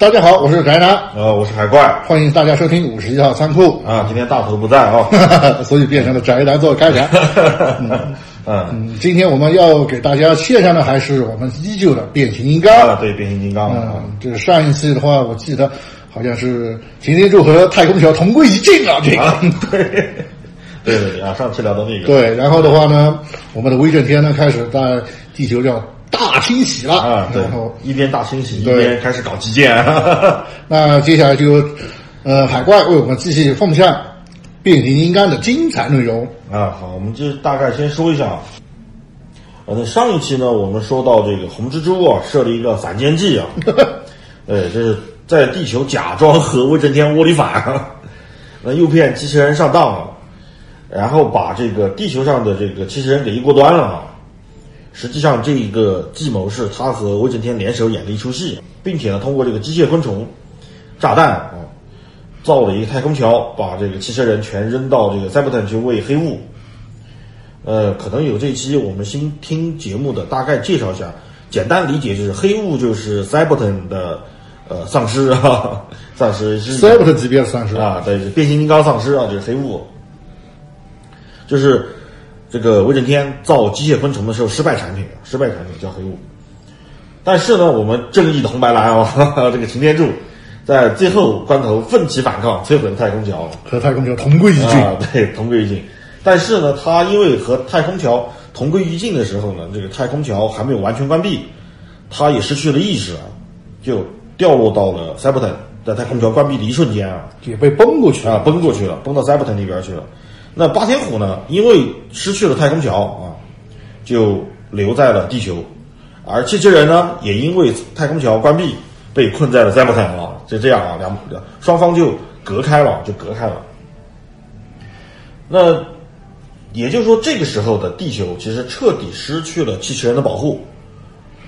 大家好，我是宅男，呃，我是海怪。欢迎大家收听五十一号仓库，啊，今天大头不在啊，所以变成了宅男做开场。嗯。嗯，今天我们要给大家介绍的还是我们依旧的变形金刚。啊，对，变形金刚啊，嗯，这上一期的话，我记得好像是擎天柱和太空桥同归于尽啊，这个。啊，对，对对对啊，上次聊到那个，对，然后的话呢，我们的威震天呢开始在地球上大清洗了啊，对然后，一边大清洗，一边开始搞基建，那接下来就，呃，海怪为我们继续奉献变形金刚的精彩内容。啊，好，我们就大概先说一下啊。呃，那上一期呢，我们说到这个红蜘蛛啊，设了一个反间计啊，对，这是在地球假装和威震天窝里反，那诱骗机器人上当了，然后把这个地球上的这个机器人给一锅端了啊。实际上，这一个计谋是他和威震天联手演的一出戏，并且呢，通过这个机械昆虫炸弹啊，造了一个太空桥，把这个汽车人全扔到这个塞伯坦去喂黑雾。呃，可能有这一期我们新听节目的，大概介绍一下，简单理解就是黑雾就是塞伯坦的呃丧尸啊，丧尸是塞伯坦级别的丧尸啊，对，变形金刚丧尸啊，就是黑雾，就是这个威震天造机械昆虫的时候失败产品，失败产品叫黑雾。但是呢，我们正义的红白蓝哦，这个擎天柱在最后关头奋起反抗，摧毁了太空桥。和太空桥同归于尽。啊，对，同归于尽。但是呢，他因为和太空桥同归于尽的时候呢，这个太空桥还没有完全关闭，他也失去了意识啊，就掉落到了塞伯坦，在太空桥关闭的一瞬间啊，也被崩过去啊，崩过去了，崩到塞伯坦那边去了。那霸天虎呢，因为失去了太空桥啊，就留在了地球，而汽车人呢，也因为太空桥关闭，被困在了塞伯特啊，就这样啊，两两双方就隔开了，就隔开了。那也就是说，这个时候的地球其实彻底失去了汽车人的保护，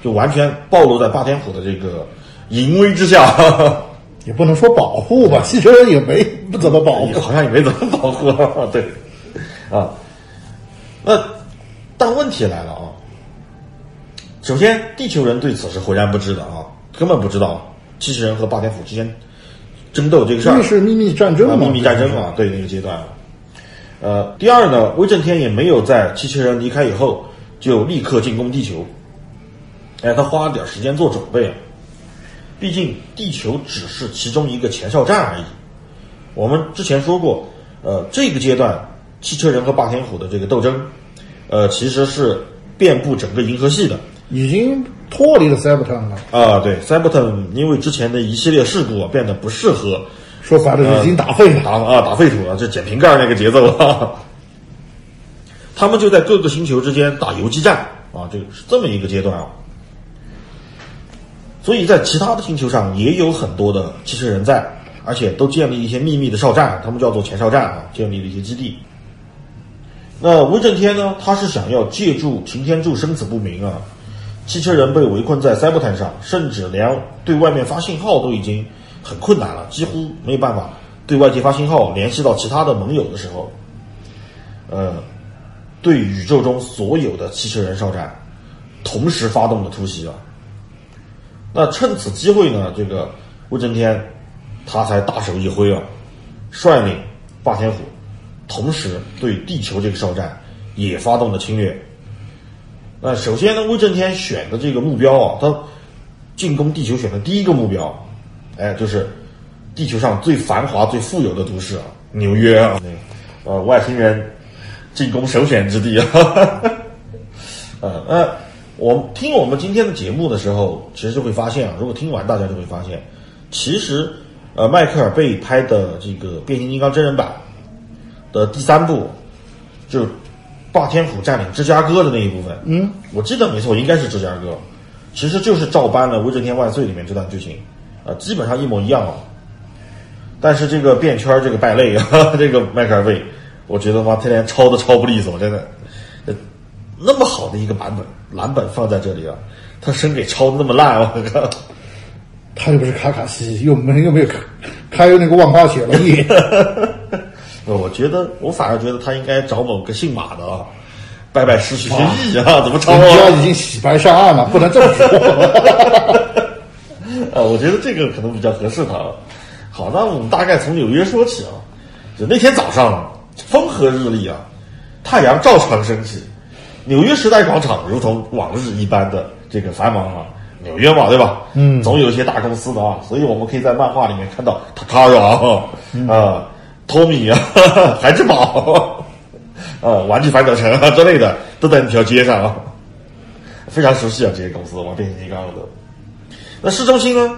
就完全暴露在霸天虎的这个淫威之下。也不能说保护吧，汽车人也没不怎么保护。好像也没怎么保护，对，啊，那但问题来了啊，首先地球人对此是浑然不知的啊，根本不知道机器人和霸天虎之间争斗这个事儿是秘密战争嘛，啊秘密战争啊，对那个阶段。呃，第二呢，威震天也没有在机器人离开以后就立刻进攻地球，哎，他花了点时间做准备啊。毕竟地球只是其中一个前哨站而已。我们之前说过，呃，这个阶段汽车人和霸天虎的这个斗争，呃，其实是遍布整个银河系的。已经脱离了塞伯坦了。啊，对，塞伯坦因为之前的一系列事故啊，变得不适合说白了，已经打废打了。啊打废土了，就捡瓶盖那个节奏了。他们就在各个星球之间打游击战啊，这个是这么一个阶段啊。所以在其他的星球上也有很多的汽车人在，而且都建立一些秘密的哨站，他们叫做前哨站啊，建立了一些基地。那威震天呢，他是想要借助擎天柱生死不明啊，汽车人被围困在塞伯坦上，甚至连对外面发信号都已经很困难了，几乎没有办法对外界发信号联系到其他的盟友的时候，呃，对宇宙中所有的汽车人哨站同时发动了突袭啊。那趁此机会呢，这个威震天他才大手一挥啊，率领霸天虎，同时对地球这个哨站也发动了侵略。那首先呢，威震天选的这个目标啊，他进攻地球选的第一个目标，哎，就是地球上最繁华、最富有的都市啊，纽约啊，那呃，外星人进攻首选之地啊。呃，那我听我们今天的节目的时候，其实就会发现啊，如果听完大家就会发现，其实呃，迈克尔贝拍的这个变形金刚真人版的第三部，就是霸天虎占领芝加哥的那一部分，嗯，我记得没错，应该是芝加哥，其实就是照搬了《威震天万岁》里面这段剧情，啊、基本上一模一样啊。但是这个变圈这个败类啊，这个迈克尔贝，我觉得妈他连抄都抄不利索，真的。呃那么好的一个版本蓝本放在这里啊，他生给抄的那么烂，我靠！他又不是卡卡西，又没又没有开开那个万花雪龙眼，呃 我觉得我反而觉得他应该找某个姓马的啊，拜拜失去些意义啊，怎么抄人家啊？已经洗白上岸了，不能这么说。啊，我觉得这个可能比较合适他。好，那我们大概从纽约说起啊。就那天早上，风和日丽啊，太阳照常升起，纽约时代广场如同往日一般的这个繁忙啊。纽约嘛，对吧？嗯总有一些大公司的啊，所以我们可以在漫画里面看到 Takara 啊，啊，Tommy 啊，孩之宝，啊，玩具反斗城啊之类的，都在那条街上啊，非常熟悉啊，这些公司玩变形金刚的。那市中心呢，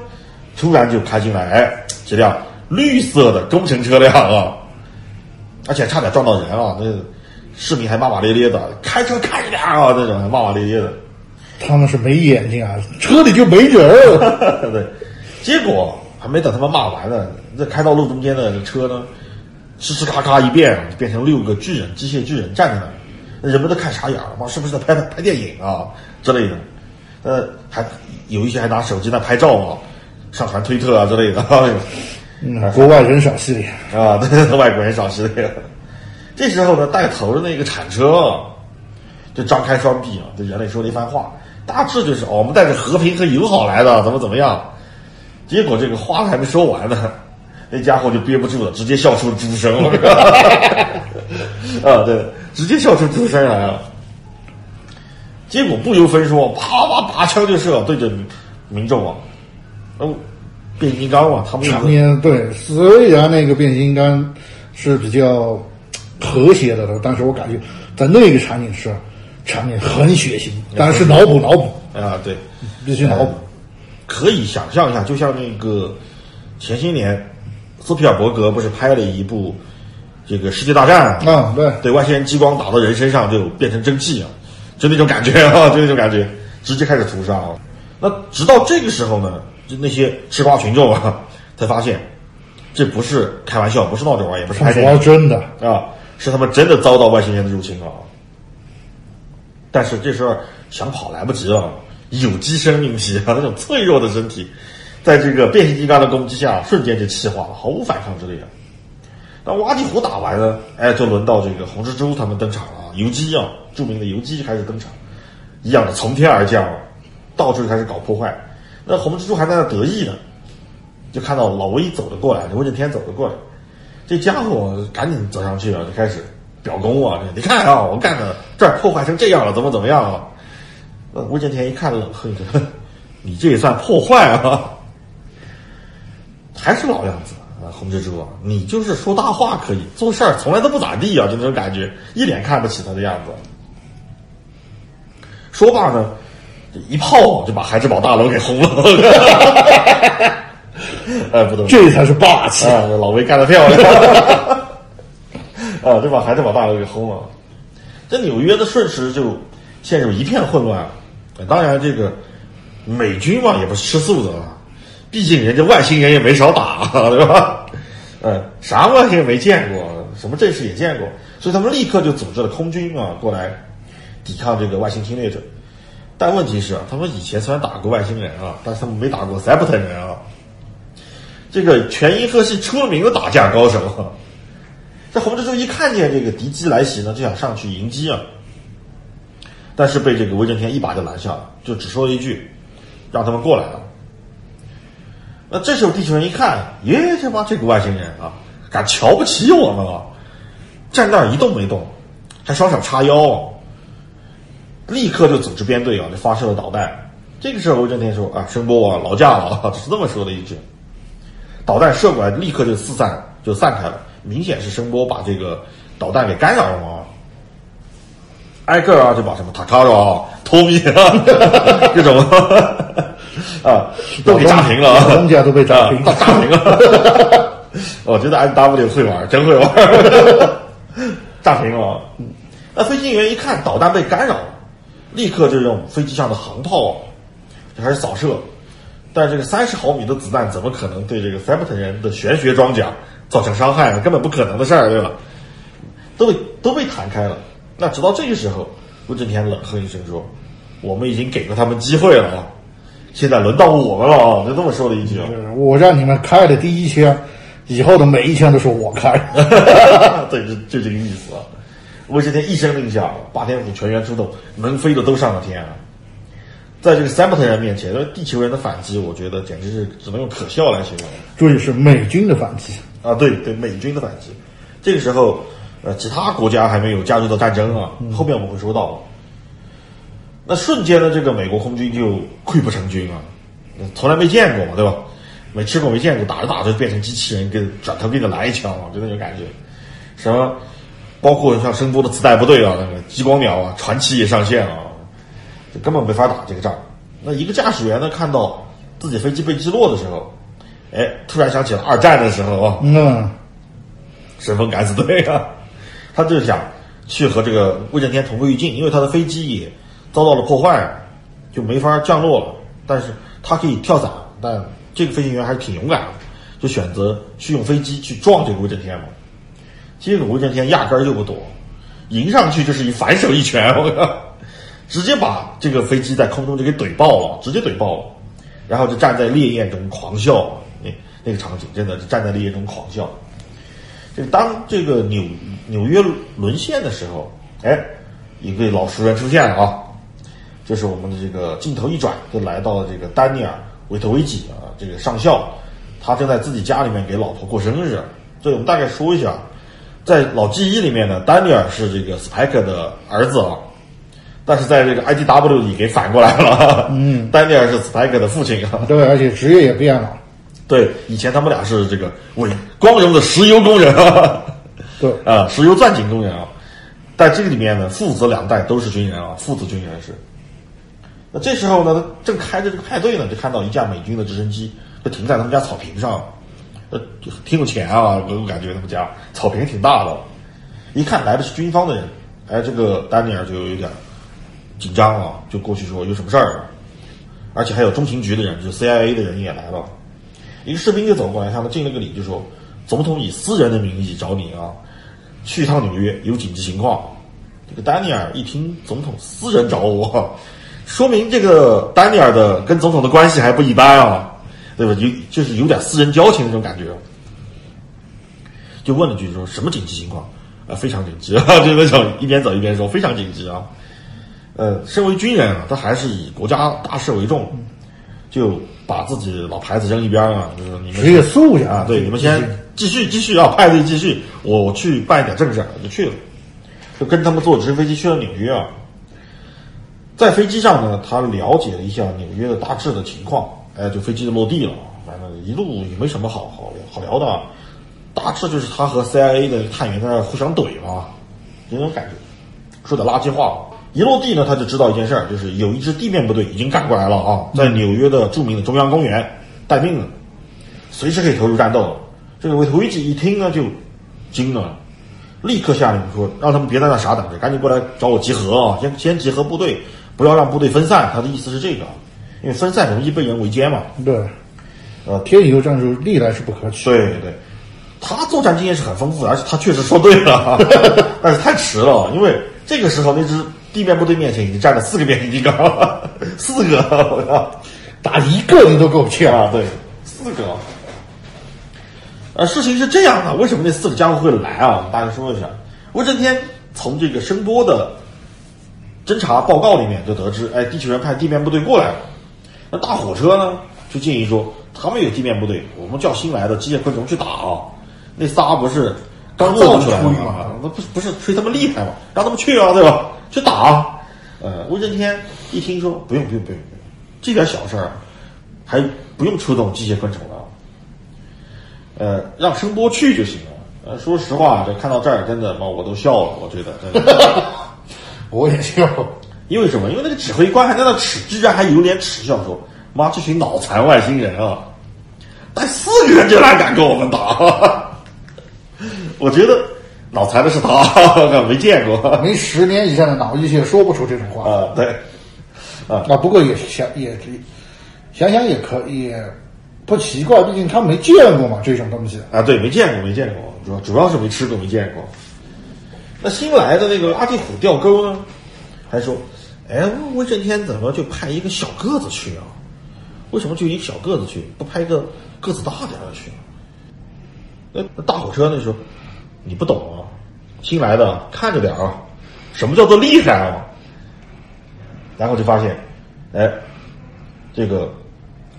突然就开进来哎这辆绿色的工程车辆啊，而且差点撞到人啊！那市民还骂骂咧咧的，开车开一点啊，那种还骂骂咧咧的。他们是没眼睛啊，车里就没人儿。对，结果还没等他们骂完呢，这开到路中间的这车呢，吱吱咔咔一变，就变成六个巨人，机械巨人站在那儿，那人们都看傻眼了，妈是不是在拍拍电影啊之类的？呃，还有一些还拿手机在拍照啊，上传推特啊之类的。嗯，国外人少系列，啊，对，外国人少系列。这时候呢，带头的那个铲车啊就张开双臂啊，对人类说了一番话，大致就是哦，我们带着和平和友好来的，怎么怎么样。结果这个话还没说完呢，那家伙就憋不住了，直接笑出了猪声了。啊，对，直接笑出猪声来了。结果不由分说，啪啪拔枪就射，对着民众啊，嗯，变形金刚嘛，他们场面对，虽然那个变形金刚是比较和谐的，但是我感觉在那个场景是场面很血腥，但是脑补脑补，啊，对，必须脑补。可以想象一下，就像那个前些年斯皮尔伯格不是拍了一部这个《世界大战》啊对对外星人激光打到人身上就变成蒸汽啊，就那种感觉啊，就那种感觉，直接开始屠杀啊。那直到这个时候呢，就那些吃瓜群众啊，才发现这不是开玩笑，不是闹着玩，也不是拍电影真的，啊，是他们真的遭到外星人的入侵啊。但是这时候想跑来不及了，有机生命体啊，那种脆弱的身体，在这个变形金刚的攻击下，瞬间就气化了，毫无反抗之力啊。那挖地虎打完呢，哎，就轮到这个红蜘蛛他们登场了啊，游击啊，著名的游击开始登场，一样的从天而降，到处开始搞破坏。那红蜘蛛还在那得意呢，就看到老威走了过来，威震天走了过来，这家伙赶紧走上去啊，就开始表功啊！你看啊，我干的这儿破坏成这样了，怎么怎么样了？呃，吴建天一看冷哼着，哼你这也算破坏啊？还是老样子啊，红蜘蛛啊，你就是说大话可以，做事儿从来都不咋地啊，就那种感觉，一脸看不起他的样子。说罢呢，一炮就把孩之宝大楼给轰了。哎，不懂。这才是霸气。啊，老魏干得漂亮！啊，就把孩之宝大楼给轰了。这纽约的瞬时就陷入一片混乱。呃当然，这个美军嘛也不是吃素的啊，毕竟人家外星人也没少打，对吧？呃，啥外星人没见过，什么阵势也见过，所以他们立刻就组织了空军啊过来抵抗这个外星侵略者。但问题是啊，他们以前虽然打过外星人啊，但是他们没打过塞普特人啊。这个全银河是出了名的打架高手。这红蜘蛛一看见这个敌机来袭呢，就想上去迎击啊，但是被这个威震天一把就拦下了，就只说了一句：“让他们过来啊。”那这时候地球人一看，耶，这妈这个外星人啊，敢瞧不起我们啊，站那儿一动没动，还双手叉腰、立刻就组织编队啊，就发射了导弹。这个时候威震天说：“啊，声波啊，劳驾了啊，只是这么说的一句。”导弹射过来，立刻就四散，就散开了。明显是声波把这个导弹给干扰了嘛。挨个啊就把什么塔卡罗啊、托米啊这种 啊都给炸平了啊，老东家都被炸平了 炸平了。我觉得 S W 会玩，真会玩，炸平了。那飞行员一看导弹被干扰，立刻就用飞机上的航炮就开始扫射。但这个三十毫米的子弹怎么可能对这个 Phantom 人的玄学装甲造成伤害呢？根本不可能的事儿，对吧？都被都被弹开了。那直到这个时候，威震天冷哼一声说：“我们已经给了他们机会了啊，现在轮到我们了啊！”就这么说了一句啊。我让你们开的第一枪，以后的每一枪都是我开。对，就就这个意思啊。威震天一声令下，霸天虎全员出动，能飞的都上了天啊！在这个三 t 特人面前，地球人的反击，我觉得简直是只能用可笑来形容。注意是美军的反击啊，对对，美军的反击。这个时候，呃，其他国家还没有加入到战争啊，后面我们会说到。那瞬间呢，这个美国空军就溃不成军啊，从来没见过嘛，对吧？没吃过没见过，打着打着变成机器人，跟转头给你来一枪啊，就那种感觉。什么？包括像声波的子弹部队啊，那个激光鸟啊，传奇也上线啊。根本没法打这个仗。那一个驾驶员呢，看到自己飞机被击落的时候，哎，突然想起了二战的时候啊，嗯，神风敢死队啊，他就是想去和这个威震天同归于尽，因为他的飞机也遭到了破坏，就没法降落了。但是他可以跳伞，但这个飞行员还是挺勇敢的，就选择去用飞机去撞这个威震天嘛。结果威震天压根儿就不躲，迎上去就是一反手一拳，我靠！直接把这个飞机在空中就给怼爆了，直接怼爆了，然后就站在烈焰中狂笑。那那个场景真的是站在烈焰中狂笑。这当这个纽纽约沦陷的时候，哎，一个老熟人出现了啊，就是我们的这个镜头一转，就来到了这个丹尼尔维特维吉啊，这个上校，他正在自己家里面给老婆过生日。所以我们大概说一下，在老记忆里面呢，丹尼尔是这个斯派克的儿子啊。但是在这个 IDW 里给反过来了，嗯，丹尼尔是斯派克的父亲啊，对，而且职业也变了，对，以前他们俩是这个伟光荣的石油工人啊，对，啊，石油钻井工人啊，在这个里面呢，父子两代都是军人啊，父子军人是。那这时候呢，正开着这个派对呢，就看到一架美军的直升机就停在他们家草坪上，呃，挺有钱啊，我感觉他们家草坪挺大的，一看来的是军方的人，哎，这个丹尼尔就有点。紧张啊，就过去说有什么事儿，而且还有中情局的人，就是 CIA 的人也来了。一个士兵就走过来，向他敬了个礼，就说：“总统以私人的名义找你啊，去一趟纽约，有紧急情况。”这个丹尼尔一听总统私人找我，说明这个丹尼尔的跟总统的关系还不一般啊，对吧？有就是有点私人交情那种感觉，就问了句说：“什么紧急情况？”啊，非常紧急啊，就那种一边走一边说：“非常紧急啊。”呃，身为军人啊，他还是以国家大事为重，就把自己老牌子扔一边啊，就是你们职业素养啊，对，你们先继续继续啊，派对继续，我去办一点正事，我就去了，就跟他们坐直升飞机去了纽约啊。在飞机上呢，他了解了一下纽约的大致的情况，哎，就飞机就落地了，反正一路也没什么好好好聊的，大致就是他和 CIA 的探员在那互相怼嘛，那种感觉，说点垃圾话。一落地呢，他就知道一件事儿，就是有一支地面部队已经赶过来了啊，在纽约的著名的中央公园待命了，随时可以投入战斗。这个维图维奇一听呢，就惊了，立刻下令说，让他们别在那傻等着，赶紧过来找我集合啊！先先集合部队，不要让部队分散。他的意思是这个，因为分散容易被人围歼嘛。对，呃，天游战术历来是不可取。对对，他作战经验是很丰富的，而且他确实说对了，但是太迟了，因为这个时候那支。地面部队面前已经站了四个变形金刚，四个，我操，打一个你都够呛啊！对，四个。呃，事情是这样的，为什么那四个家伙会来啊？大家说一下。威震天从这个声波的侦查报告里面就得知，哎，地球人派地面部队过来了。那大火车呢，就建议说，他们有地面部队，我们叫新来的机械昆虫去打啊。那仨不是刚造出来的吗？那不不是吹他们厉害吗？让他们去啊，对吧？去打，呃，威震天一听说不用不用不用不用，这点小事儿，还不用出动机械昆虫了，呃，让声波去就行了。呃，说实话，这看到这儿真的妈我都笑了，我觉得真的，我也笑，因为什么？因为那个指挥官还在那耻，居然还有脸耻笑说：“妈，这群脑残外星人啊，带四个人就来敢跟我们打。”我觉得。脑残的是他，没见过，没十年以上的脑溢血说不出这种话啊。对，啊，啊，不过也想也想想也可以，不奇怪，毕竟他没见过嘛这种东西。啊，对，没见过，没见过，主要主要是没吃过，没见过。那新来的那个阿蒂虎钓钩呢，还说，哎，威震天怎么就派一个小个子去啊？为什么就一个小个子去，不派一个个子大点的去？那那大火车呢说，你不懂啊，新来的看着点啊，什么叫做厉害啊？然后就发现，哎，这个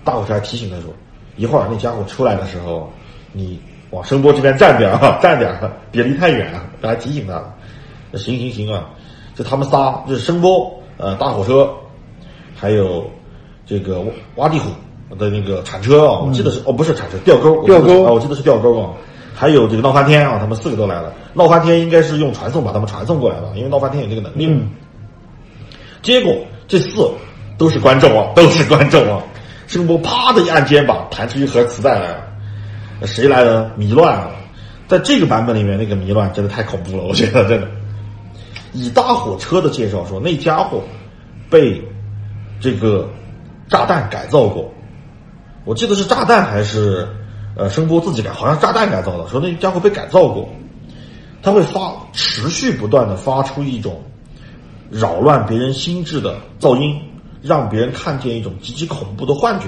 大火车还提醒他说，一会儿那家伙出来的时候，你往声波这边站点啊，站点啊，别离太远啊，还提醒他。行行行啊，就他们仨，就是声波，呃，大火车，还有这个挖挖地虎的那个铲车啊，我记得是、哦，不是铲车，吊钩，吊钩啊，我记得是吊钩啊。还有这个闹翻天啊，他们四个都来了。闹翻天应该是用传送把他们传送过来的，因为闹翻天有这个能力。嗯结果这四都是观众啊，都是观众啊。声波啪的一按肩膀，弹出一盒磁带来了。谁来的？迷乱啊！在这个版本里面，那个迷乱真的太恐怖了，我觉得真的。以大火车的介绍说，那家伙被这个炸弹改造过，我记得是炸弹还是呃声波自己改，好像炸弹改造的。说那家伙被改造过，他会发持续不断的发出一种扰乱别人心智的噪音，让别人看见一种极其恐怖的幻觉。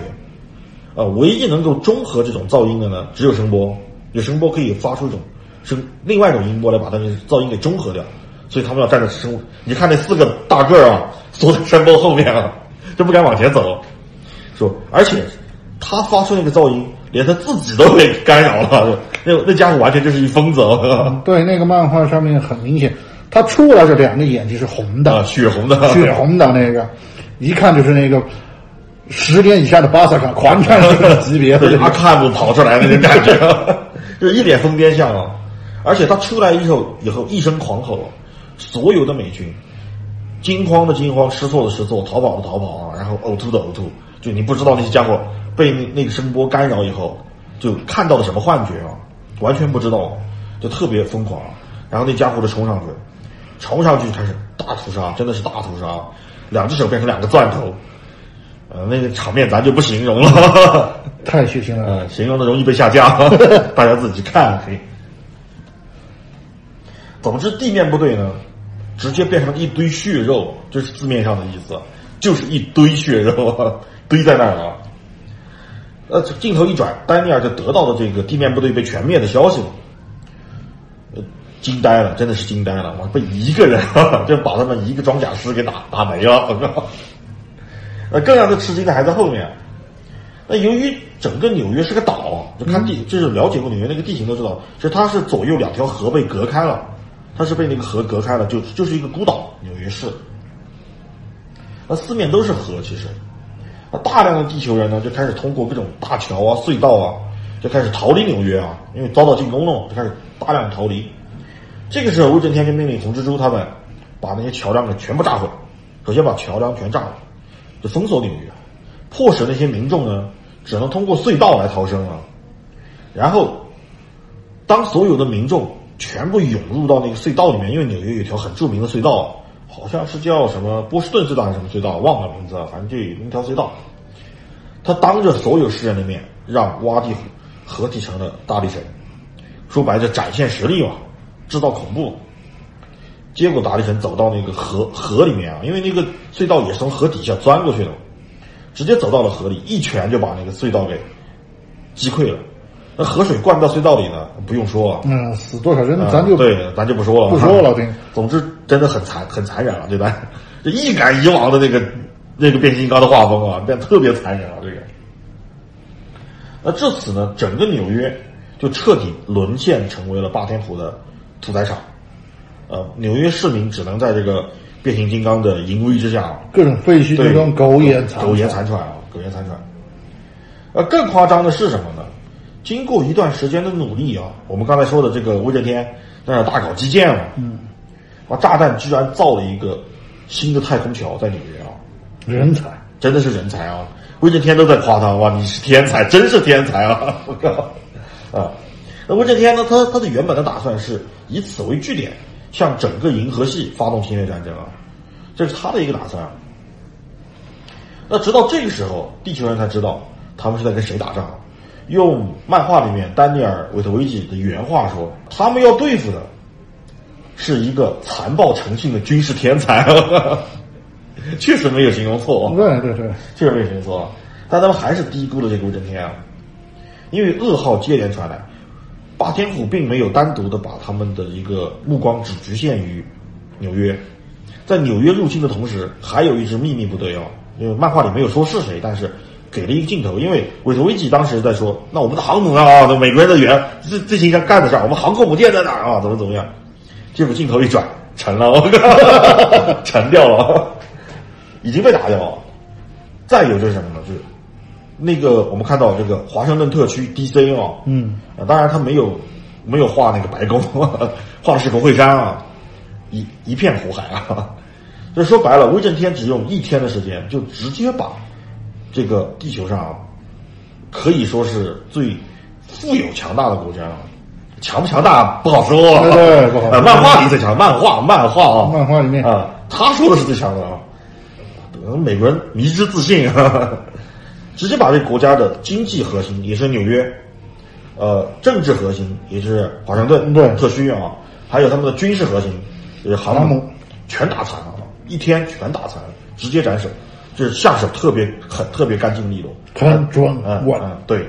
呃，唯一能够中和这种噪音的呢，只有声波。有声波可以发出一种声另外一种音波来把它的噪音给中和掉，所以他们要站在声。你看那四个大个儿啊，缩在声波后面啊，就不敢往前走。说，而且他发出那个噪音，连他自己都被干扰了。那那家伙完全就是一疯子啊，对，那个漫画上面很明显，他出来是两个眼睛是红的，血红的，血红的那个，一看就是那个十点以下的巴萨卡狂战士的级别的对，阿看不跑出来那个感觉，就是一脸疯癫相啊！而且他出来以后，以后一声狂吼，所有的美军惊慌的惊慌，失措的失措，逃跑的逃跑啊，然后呕吐的呕吐。就你不知道那些家伙被那那个声波干扰以后，就看到了什么幻觉啊，完全不知道，就特别疯狂。然后那家伙就冲上去，冲上去开始大屠杀，真的是大屠杀，两只手变成两个钻头。呃，那个场面咱就不形容了。太血腥了。呃，形容的容易被下架，大家自己看可以。总之，地面部队呢，直接变成了一堆血肉，这是字面上的意思，就是一堆血肉 堆在那儿了。呃，镜头一转，丹尼尔就得到了这个地面部队被全灭的消息了，呃，惊呆了，真的是惊呆了，我，被一个人就把他们一个装甲师给打打没了，我靠！呃，更让他吃惊的还在后面。那由于整个纽约是个岛，就看地，就是了解过纽约那个地形都知道，其实它是左右两条河被隔开了，它是被那个河隔开了，就就是一个孤岛，纽约市。那四面都是河，其实，那大量的地球人呢就开始通过各种大桥啊、隧道啊，就开始逃离纽约啊，因为遭到进攻了，就开始大量逃离。这个时候，威震天就命令红蜘蛛他们把那些桥梁给全部炸毁，首先把桥梁全炸了，就封锁纽约，迫使那些民众呢只能通过隧道来逃生了。然后，当所有的民众全部涌入到那个隧道里面，因为纽约有条很著名的隧道，好像是叫什么波士顿隧道还是什么隧道，忘了名字了，反正就有一条隧道。他当着所有世人的面，让挖地虎合体成了大力神，说白了就展现实力嘛，制造恐怖。结果大力神走到那个河河里面啊，因为那个隧道也是从河底下钻过去的，直接走到了河里，一拳就把那个隧道给击溃了。那河水灌到隧道里呢，不用说啊，嗯，死多少人啊咱就对，咱就不说了，不说了对总之，真的很残，很残忍了，对吧？这一改以往的那个那个变形金刚的画风啊，变得特别残忍了。这个，那至此呢，整个纽约就彻底沦陷成为了霸天虎的屠宰场。呃，纽约市民只能在这个变形金刚的淫威之下，各种废墟对之中苟延残苟延残喘啊，苟延残喘。呃，更夸张的是什么呢？经过一段时间的努力啊，我们刚才说的这个威震天在那大搞基建了，嗯，啊，炸弹居然造了一个新的太空桥在纽约啊，人才。真的是人才啊！威震天都在夸他，哇，你是天才，真是天才啊！我靠，啊，那威震天呢？他他的原本的打算是以此为据点，向整个银河系发动侵略战争啊，这是他的一个打算啊。那直到这个时候，地球人才知道他们是在跟谁打仗。用漫画里面丹尼尔·韦特维奇的原话说，他们要对付的是一个残暴成性的军事天才。确实没有形容错，对对对，确实没有形容错，但他们还是低估了这个威震天啊，因为噩耗接连传来，霸天虎并没有单独的把他们的一个目光只局限于纽约，在纽约入侵的同时，还有一支秘密部队哦，因为漫画里没有说是谁，但是给了一个镜头，因为韦特维奇当时在说，那我们的航母啊，那美国人的员这这些干的事儿，我们航空母舰在哪儿啊？怎么怎么样？结果镜头一转，沉了，我靠，沉掉了。已经被打掉了。再有就是什么呢？就是那个我们看到这个华盛顿特区 D.C. 啊，嗯，啊，当然他没有没有画那个白宫，画的是国会山啊，一一片火海啊。就说白了，威震天只用一天的时间，就直接把这个地球上可以说是最富有强大的国家，强不强大不好说，对对不好漫画里最强，漫画漫画啊，漫画里面。啊，他说的是最强的啊。美国人迷之自信，哈哈，直接把这个国家的经济核心也是纽约，呃，政治核心也是华盛顿对。特区啊，还有他们的军事核心就是航母全打残了，一天全打残，直接斩首，就是下手特别狠，特别干净利落，很准嗯稳，嗯，对。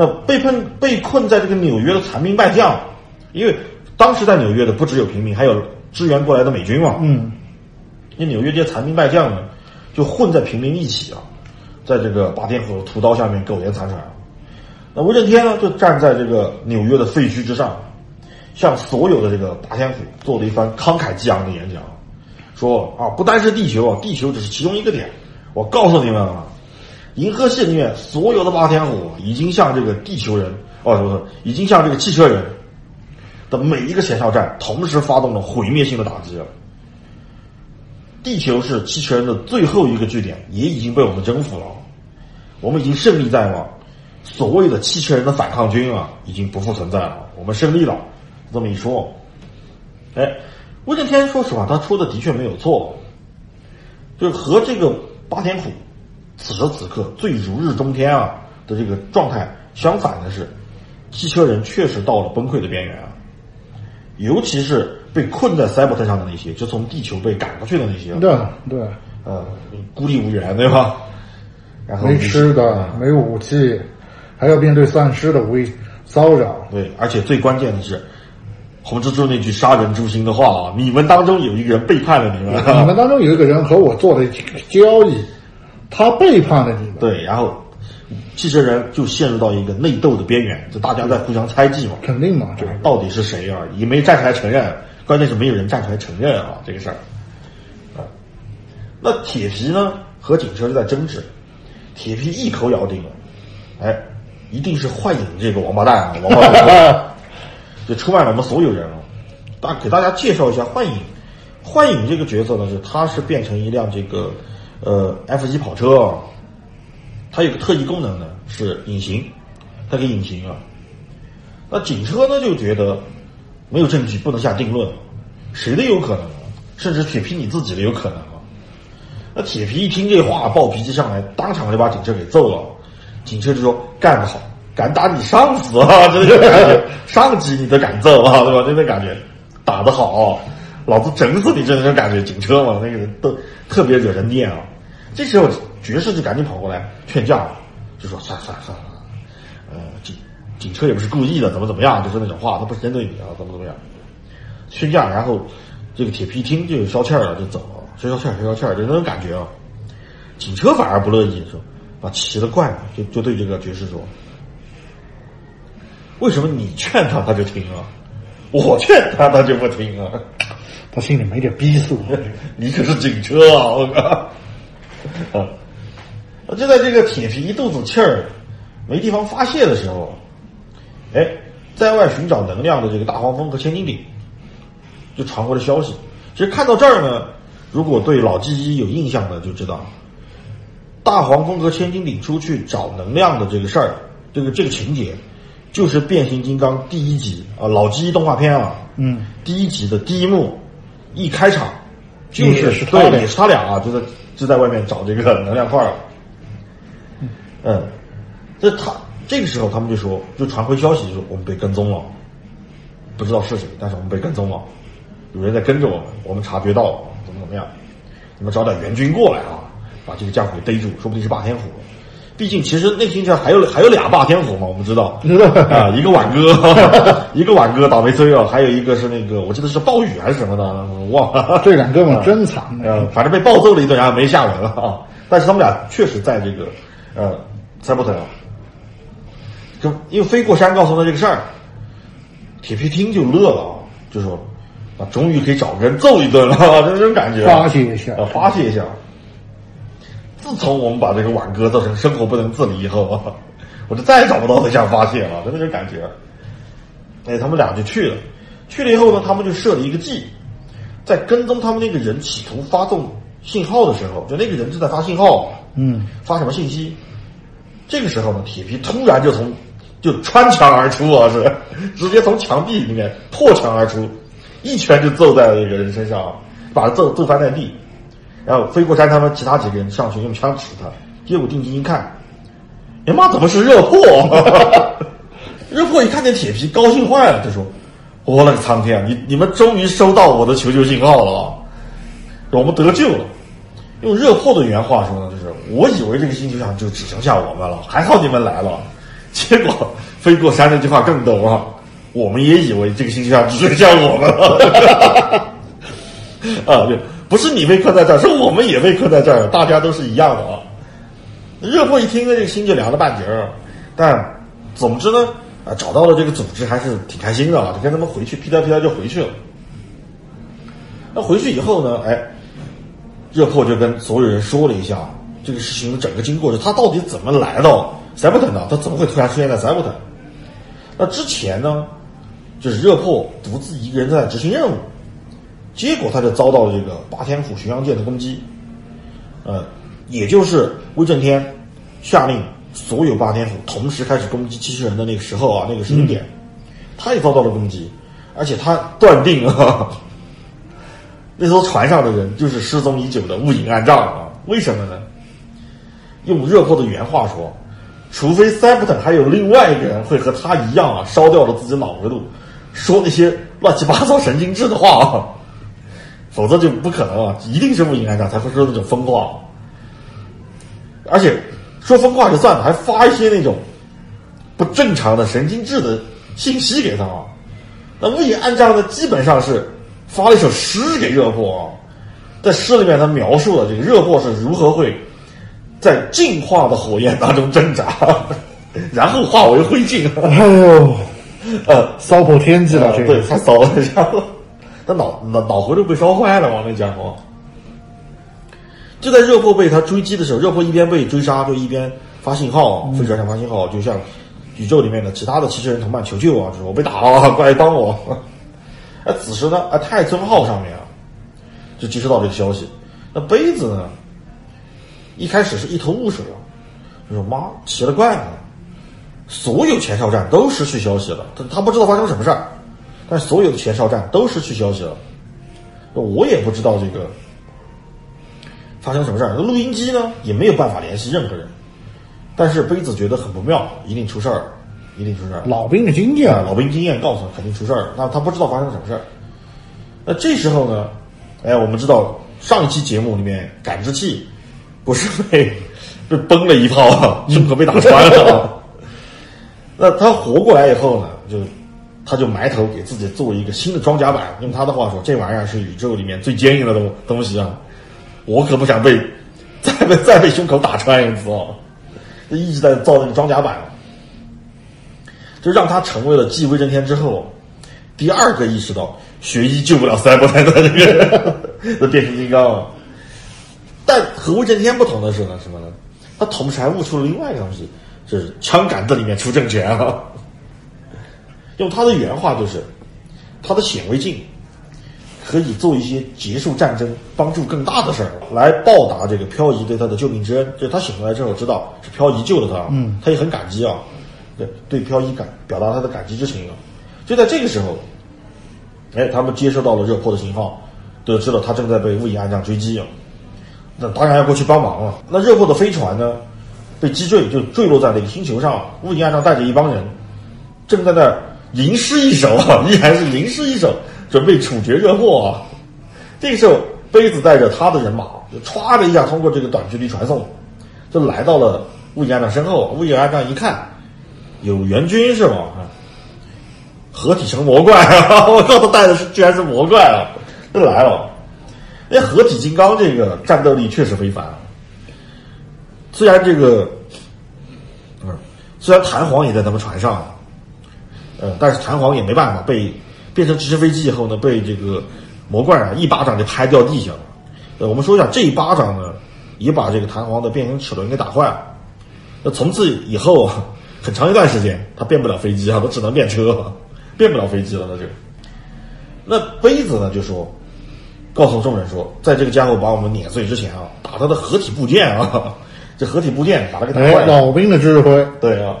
那被困被困在这个纽约的残兵败将，因为当时在纽约的不只有平民，还有支援过来的美军嘛，嗯，那纽约这些残兵败将呢，就混在平民一起啊，在这个霸天虎的屠刀下面苟延残喘。那威震天呢，就站在这个纽约的废墟之上，向所有的这个霸天虎做了一番慷慨激昂的演讲，说啊，不单是地球啊，地球只是其中一个点，我告诉你们啊，银河系里面所有的霸天虎已经向这个地球人哦，不是，已经向这个汽车人的每一个前哨站同时发动了毁灭性的打击了。地球是汽车人的最后一个据点，也已经被我们征服了。我们已经胜利在望，所谓的汽车人的反抗军啊，已经不复存在了。我们胜利了，这么一说，哎，威震天说实话，他说的的确没有错，就是和这个霸天虎此时此刻最如日中天啊的这个状态相反的是，汽车人确实到了崩溃的边缘啊。尤其是被困在赛博特上的那些，就从地球被赶过去的那些，对对，呃，孤立无援，对吧？然后没吃的，没武器，还要面对丧尸的威骚扰，对，而且最关键的是，红蜘蛛那句杀人诛心的话啊，你们当中有一个人背叛了你们，你们当中有一个人和我做了交易，他背叛了你们，对，然后汽车人就陷入到一个内斗的边缘，就大家在互相猜忌嘛，肯定嘛，这个到底是谁啊？也没站出来承认，关键是没有人站出来承认啊这个事儿。啊，那铁皮呢和警车就在争执，铁皮一口咬定了，哎，一定是幻影这个王八蛋啊，王八蛋，就出卖了我们所有人了。大给大家介绍一下幻影，幻影这个角色呢，是他是变成一辆这个呃 F 一跑车啊，它有个特异功能呢是隐形，它可以隐形啊。那警车呢就觉得没有证据，不能下定论，谁的有可能？甚至铁皮你自己的有可能啊？那铁皮一听这话，暴脾气上来，当场就把警车给揍了。警车就说：“干得好，敢打你上司啊！” 这个感觉，上级你都敢揍啊，对吧？这种感觉，打得好，老子整死你！这种感觉，警车嘛，那个人都特别惹人念啊。这时候爵士就赶紧跑过来劝架，就说：“算了算了算了，呃，警警车也不是故意的，怎么怎么样，就是那种话，他不是针对你啊，怎么怎么样。”劝架，然后这个铁皮一听就消气儿了，就走了，消消气儿，消消气儿，就那种感觉啊。警车反而不乐意，说啊奇了怪了，就就对这个爵士说：“为什么你劝他他就听啊，我劝他他就不听啊？他心里没点逼数，你可是警车啊！我靠！啊，就在这个铁皮一肚子气儿没地方发泄的时候，哎，在外寻找能量的这个大黄蜂和千斤顶就传回了消息。其实看到这儿呢，如果对老鸡鸡有印象的就知道，大黄蜂和千斤顶出去找能量的这个事儿，这个这个情节，就是变形金刚第一集啊老鸡动画片啊，嗯，第一集的第一幕，一开场就是是对，俩也是他俩啊，就在就在外面找这个能量块儿。嗯，这他这个时候他们就说，就传回消息，就说我们被跟踪了，不知道是谁，但是我们被跟踪了，有人在跟着我们，我们察觉到了，怎么怎么样，你们找点援军过来啊，把这个家伙给逮住，说不定是霸天虎。毕竟，其实那个星球上还有还有俩霸天虎嘛，我们知道 啊，一个挽歌，一个挽歌倒霉催啊，还有一个是那个我记得是暴雨还是什么的，我忘了。这两哥们儿真惨呃，反正被暴揍了一顿，然后没下文了啊。但是他们俩确实在这个呃塞伯特啊，就因为飞过山告诉他这个事儿，铁皮听就乐了啊，就说啊，终于可以找个人揍一顿了，这种感觉发泄一下啊，发泄一下。自从我们把这个挽歌造成生活不能自理以后啊，我就再也找不到对象发泄了，就那种感觉。哎，他们俩就去了，去了以后呢，他们就设了一个计，在跟踪他们那个人企图发送信号的时候，就那个人正在发信号，嗯，发什么信息？这个时候呢，铁皮突然就从就穿墙而出啊，是 直接从墙壁里面破墙而出，一拳就揍在了那个人身上，把他揍揍翻在地。然后飞过山他们其他几个人上去用枪指他，结果定睛一看，哎妈，怎么是热破？热破一看见铁皮，高兴坏了，就说：“我勒个苍天，你你们终于收到我的求救信号了，我们得救了。”用热破的原话说呢，就是我以为这个星球上就只剩下我们了，还好你们来了。结果飞过山那句话更逗啊，我们也以为这个星球上只剩下我们了。啊，对，不是你被困在这儿，是我们也被困在这儿，大家都是一样的啊。热破一听呢，这个心就凉了半截儿。但总之呢，啊，找到了这个组织还是挺开心的啊，就跟他们回去，屁颠屁颠就回去了。那回去以后呢，哎，热破就跟所有人说了一下这个事情的整个经过，就他到底怎么来到塞伯特的，他怎么会突然出现在塞伯特？那之前呢，就是热破独自一个人在执行任务，结果他就遭到了这个霸天虎巡洋舰的攻击，呃，也就是威震天下令所有霸天虎同时开始攻击机器人的那个时候啊，那个时间点，他也遭到了攻击，而且他断定啊，那艘船上的人就是失踪已久的雾影暗障啊，为什么呢？用热破的原话说，除非塞布坦还有另外一个人会和他一样啊，烧掉了自己脑回路，说那些乱七八糟神经质的话啊，否则就不可能啊，一定是雾影暗障才会说那种疯话。而且说疯话就算了，还发一些那种不正常的神经质的信息给他啊。那雾影暗障呢，基本上是发了一首诗给热破啊，在诗里面他描述了这个热破是如何会在进化的火焰当中挣扎，然后化为灰烬。哎呦，呃，骚破天际了，这对，个发烧了，然后他脑脑脑回路被烧坏了嘛，那家伙。就在热破被他追击的时候，热破一边被追杀，就一边发信号，飞船上发信号，就向宇宙里面的其他的机器人同伴求救啊，就说我被打了，过来帮我。哎，此时呢，哎，太尊号上面啊，就接收到这个消息。那杯子呢，一开始是一头雾水啊，就说妈，奇了怪了，所有前哨站都失去消息了，他他不知道发生什么事儿，但所有的前哨站都失去消息了，我也不知道这个发生什么事儿，那录音机呢也没有办法联系任何人，但是杯子觉得很不妙，一定出事儿，一定出事儿。老兵的经验啊，老兵经验告诉他肯定出事儿，那他不知道发生什么事儿。那这时候呢，哎，我们知道上一期节目里面感知器不是被 被崩了一炮啊，胸口被打穿了啊。那他活过来以后呢，就他就埋头给自己做一个新的装甲板。用他的话说，这玩意儿是宇宙里面最坚硬的东东西啊，我可不想被再被再被胸口打穿一次哦！就一直在造那个装甲板。就让他成为了继威震天之后第二个意识到学医救不了赛博坦的这个的变形金刚。但和威震天不同的是呢，什么呢？他同时还悟出了另外一个东西，就是枪杆子里面出政权啊。用他的原话就是，他的显微镜可以做一些结束战争、帮助更大的事儿，来报答这个漂移对他的救命之恩。就是他醒过来之后知道是漂移救了他，嗯，他也很感激啊。对对漂移感表达他的感激之情啊。就在这个时候，哎，他们接收到了热破的信号，得知了他正在被雾隐暗障追击啊，那当然要过去帮忙了。那热破的飞船呢，被击坠，就坠落在那个星球上。雾隐暗障带着一帮人，正在那儿吟诗一首啊，依然是吟诗一首，准备处决热破啊。这个时候，杯子带着他的人马，就歘的一下通过这个短距离传送，就来到了雾隐暗障身后。雾隐暗障一看，有援军是吗？合体成魔怪啊！我靠，他带的是居然是魔怪啊！又来了。哎，合体金刚这个战斗力确实非凡啊。虽然这个，嗯，虽然弹簧也在他们船上啊，呃，但是弹簧也没办法，被变成直升飞机以后呢，被这个魔怪啊一巴掌就拍掉地下了。呃，我们说一下，这一巴掌呢，也把这个弹簧的变形齿轮给打坏了。那从此以后啊，很长一段时间，它变不了飞机啊，它只能变车，变不了飞机了，那就。那杯子呢，就说，告诉众人说，在这个家伙把我们碾碎之前啊，打他的合体部件啊，这合体部件把他给打坏。老兵的智慧，对啊，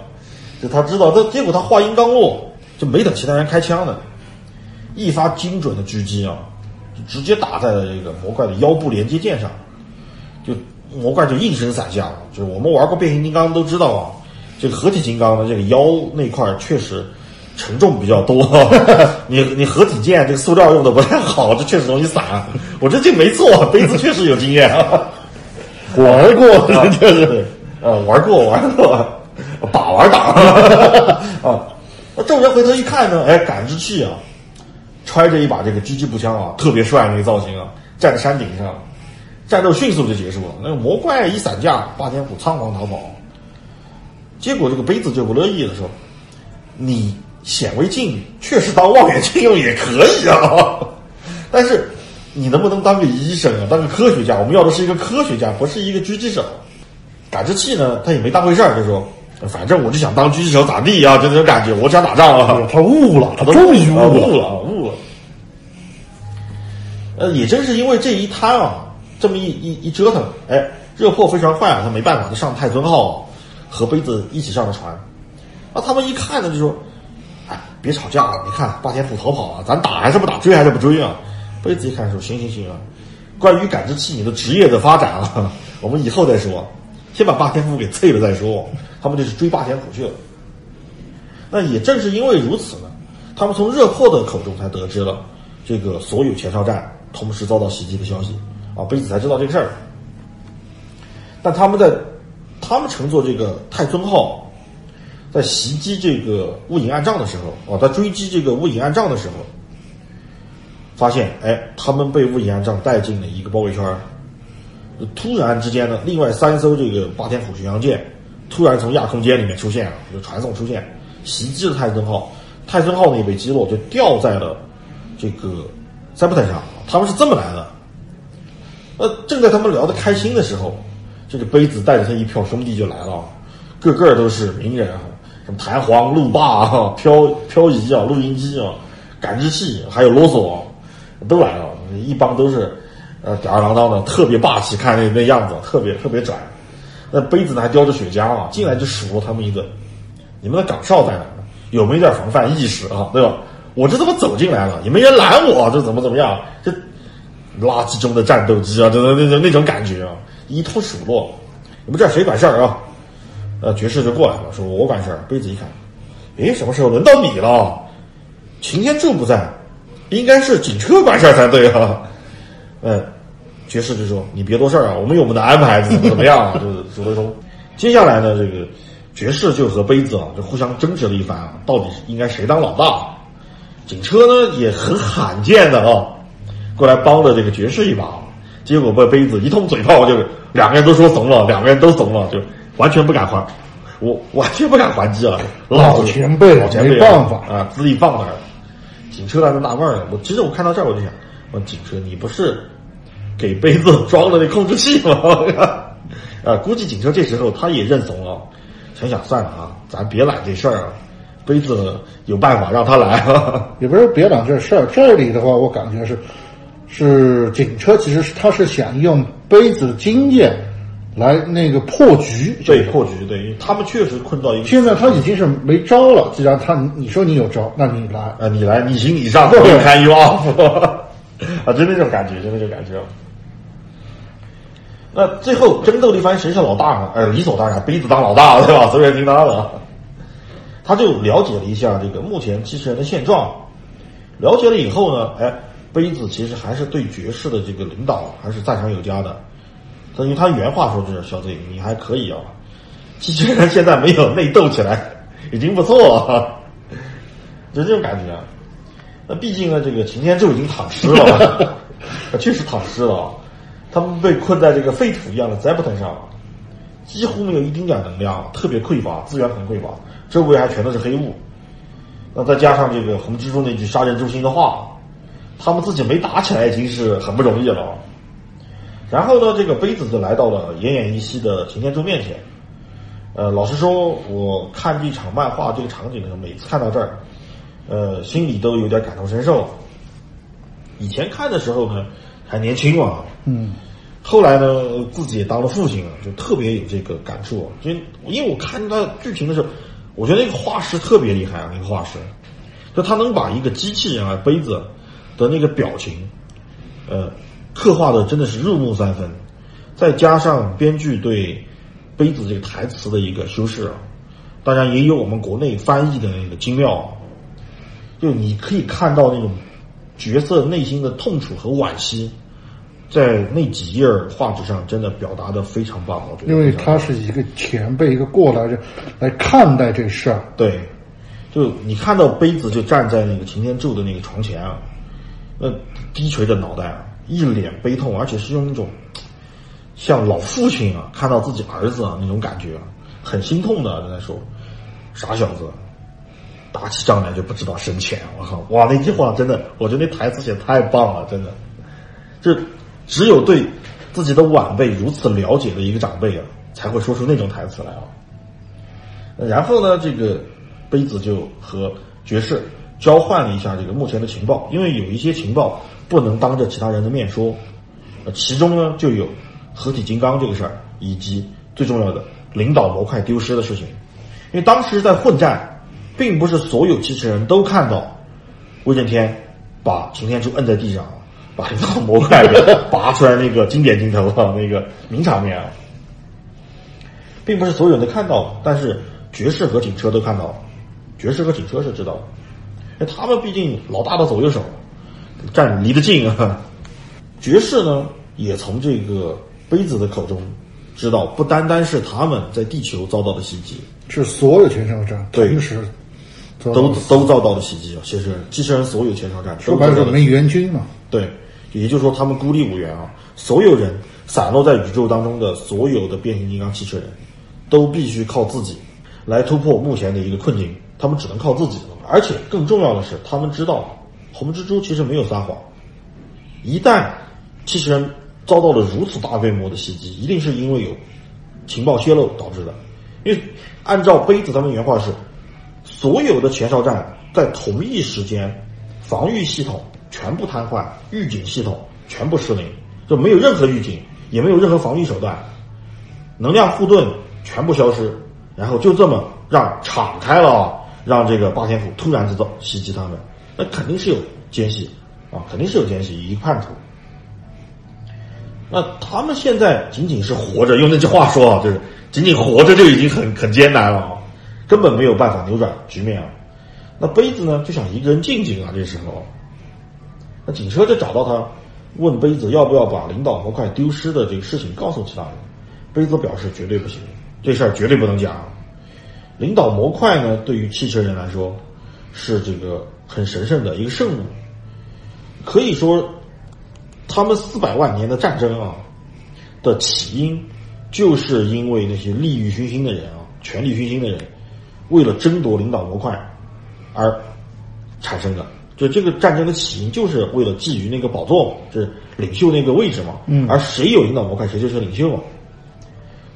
就他知道，他结果他话音刚落，就没等其他人开枪呢，一发精准的狙击啊，就直接打在了这个魔怪的腰部连接件上，就魔怪就应声散架了。就是我们玩过变形金刚都知道啊，这个合体金刚的这个腰那块儿确实承重比较多，你你合体件这个塑料用的不太好，这确实容易散。我这这没错，杯子确实有经验啊。玩过，就是对，呃，玩过玩过，把玩党啊。那众人回头一看呢，哎，感知器啊，揣着一把这个狙击步枪啊，特别帅那个造型啊，站在山顶上，战斗迅速就结束了。那个魔怪一散架，霸天虎仓皇逃跑。结果这个杯子就不乐意了，说：“你显微镜确实当望远镜用也可以啊，但是你能不能当个医生啊，当个科学家？我们要的是一个科学家，不是一个狙击手。感知器呢，他也没当回事儿，就说反正我就想当狙击手咋地啊，就那种感觉，我想打仗啊。他悟了，他都终于啊悟了。悟了，悟了。呃，也正是因为这一摊啊，这么一一一折腾，哎，热破飞船坏了，他没办法，就上太尊号和杯子一起上了船。那他们一看呢，就说：“哎，别吵架了，你看霸天虎逃跑了，咱打还是不打，追还是不追啊？”杯子一看说：“行行行啊，关于感知器你的职业的发展啊，我们以后再说，先把霸天虎给啐了再说。”他们就是追霸天虎去了。那也正是因为如此呢，他们从热破的口中才得知了这个所有前哨站同时遭到袭击的消息啊，杯子才知道这个事儿。但他们在他们乘坐这个太尊号，在袭击这个雾隐暗障的时候啊，在追击这个雾隐暗障的时候，发现哎，他们被雾隐暗障带进了一个包围圈。突然之间呢，另外三艘这个霸天虎巡洋舰突然从亚空间里面出现了，就传送出现，袭击了泰森号。泰森号呢也被击落，就掉在了这个塞布坦上。他们是这么来的。呃，正在他们聊得开心的时候，这个杯子带着他一票兄弟就来了，个个都是名人啊，什么弹簧、路霸啊、漂漂移啊、录音机啊、感知器，还有啰嗦、啊，都来了，一帮都是呃吊儿郎当的，特别霸气，看那那样子，特别特别拽。那杯子呢还叼着雪茄啊，进来就数落他们一顿：“你们的岗哨在哪儿？有没有点防范意识啊？对吧？我这怎么走进来了，也没人拦我，这怎么怎么样？这垃圾中的战斗机啊，这那那那种感觉啊，一通数落。你们这儿谁管事儿啊？呃，爵士就过来了，说我管事儿。杯子一看，诶，什么时候轮到你了？擎天柱不在，应该是警车管事儿才对啊。嗯，爵士就说：“你别多事儿啊，我们有我们的安排，怎么怎么样啊？”就是说了说。接下来呢，这个爵士就和杯子啊，就互相争执了一番啊，到底应该谁当老大？警车呢也很罕见的啊，过来帮了这个爵士一把，结果被杯子一通嘴炮，就是两个人都说怂了，两个人都怂了，就完全不敢还，我完全不敢还击啊！老前辈了老前辈没办法啊，资历放那儿。警车在那纳闷儿呢，我其实我看到这儿我就想，问警车，你不是给杯子装了那控制器吗？啊，估计警车这时候他也认怂了，想想算了啊，咱别揽这事儿啊，杯子有办法让他来啊。也不是别揽这事儿，这里的话，我感觉是是警车，其实是他是想用杯子的经验来那个破局。对，破局，对，他们确实困到一个。现在他已经是没招了，既然他你说你有招，那你来。啊，你来，你行你上，对你看 you off。啊，真的这种感觉，真的这种感觉。那最后争斗了一番，谁是老大呢？呃，理所当然，杯子当老大，对吧？所有人听他的。他就了解了一下这个目前机器人的现状，了解了以后呢，哎，杯子其实还是对爵士的这个领导还是赞赏有加的。他因为他原话说就是小子，你还可以啊，机器人现在没有内斗起来，已经不错了，就这种感觉。那毕竟呢，这个擎天柱已经躺尸了，确实躺尸了。他们被困在这个废土一样的 Zepton 上，几乎没有一丁点能量，特别匮乏，资源很匮乏，周围还全都是黑雾。那再加上这个红蜘蛛那句杀人诛心的话，他们自己没打起来已经是很不容易了。然后呢，这个杯子就来到了奄奄一息的擎天柱面前。呃，老实说，我看这场漫画这个场景呢，每次看到这儿，呃，心里都有点感同身受。以前看的时候呢，还年轻嘛，嗯，后来呢，自己也当了父亲了，就特别有这个感触。就因为我看到剧情的时候，我觉得那个画师特别厉害啊，那个画师，就他能把一个机器人啊杯子的那个表情，呃，刻画的真的是入木三分，再加上编剧对杯子这个台词的一个修饰啊，当然也有我们国内翻译的那个精妙，就你可以看到那种角色内心的痛楚和惋惜。在那几页画纸上，真的表达的非常棒，我觉得。因为他是一个前辈，一个过来人来看待这事儿。对，就你看到杯子就站在那个擎天柱的那个床前啊，那低垂着脑袋啊，一脸悲痛，而且是用一种像老父亲啊看到自己儿子啊那种感觉，啊很心痛的在说：“傻小子，打起仗来就不知道深浅。”我靠，哇，那句话真的，我觉得那台词写太棒了，真的，就。只有对自己的晚辈如此了解的一个长辈啊，才会说出那种台词来啊。然后呢，这个杯子就和爵士交换了一下这个目前的情报，因为有一些情报不能当着其他人的面说，其中呢就有合体金刚这个事儿，以及最重要的领导模块丢失的事情。因为当时在混战，并不是所有机器人都看到威震天把擎天柱摁在地上。把那个模块给拔出来，那个经典镜头啊，那个名场面啊，并不是所有人都看到，但是爵士和警车都看到了，爵士和警车是知道的，因为他们毕竟老大的左右手，站离得近啊。爵士呢，也从这个杯子的口中知道，不单单是他们在地球遭到的袭击，是所有前哨站同时都都遭到了袭击啊。其实机器人所有前哨站说白了没援军嘛，对。也就是说，他们孤立无援啊！所有人散落在宇宙当中的所有的变形金刚汽车人，都必须靠自己来突破目前的一个困境。他们只能靠自己，而且更重要的是，他们知道红蜘蛛其实没有撒谎。一旦机器人遭到了如此大规模的袭击，一定是因为有情报泄露导致的。因为按照杯子他们原话是，所有的前哨站在同一时间防御系统。全部瘫痪，预警系统全部失灵，就没有任何预警，也没有任何防御手段，能量护盾全部消失，然后就这么让敞开了，让这个霸天虎突然之造袭击他们，那肯定是有奸细啊，肯定是有奸细，一叛徒。那他们现在仅仅是活着，用那句话说啊，就是仅仅活着就已经很很艰难了啊，根本没有办法扭转局面啊。那杯子呢，就想一个人静静啊，这时候。那警车就找到他，问杯子要不要把领导模块丢失的这个事情告诉其他人。杯子表示绝对不行，这事儿绝对不能讲。领导模块呢，对于汽车人来说是这个很神圣的一个圣物，可以说他们四百万年的战争啊的起因，就是因为那些利欲熏心的人啊，权力熏心的人，为了争夺领导模块而产生的。就这个战争的起因，就是为了觊觎那个宝座嘛，就是领袖那个位置嘛。嗯。而谁有领导模块，谁就是领袖嘛。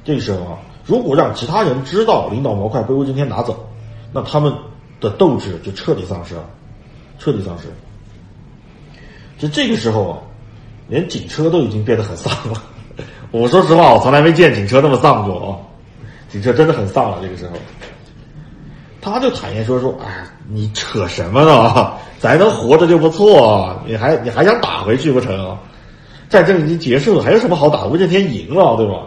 这个时候啊，如果让其他人知道领导模块被魏震天拿走，那他们的斗志就彻底丧失了，彻底丧失。就这个时候啊，连警车都已经变得很丧了。我说实话，我从来没见警车那么丧过啊！警车真的很丧了。这个时候，他就坦言说说，哎，你扯什么呢？咱能活着就不错，你还你还想打回去不成？战争已经结束了，还有什么好打？威震天赢了，对吧？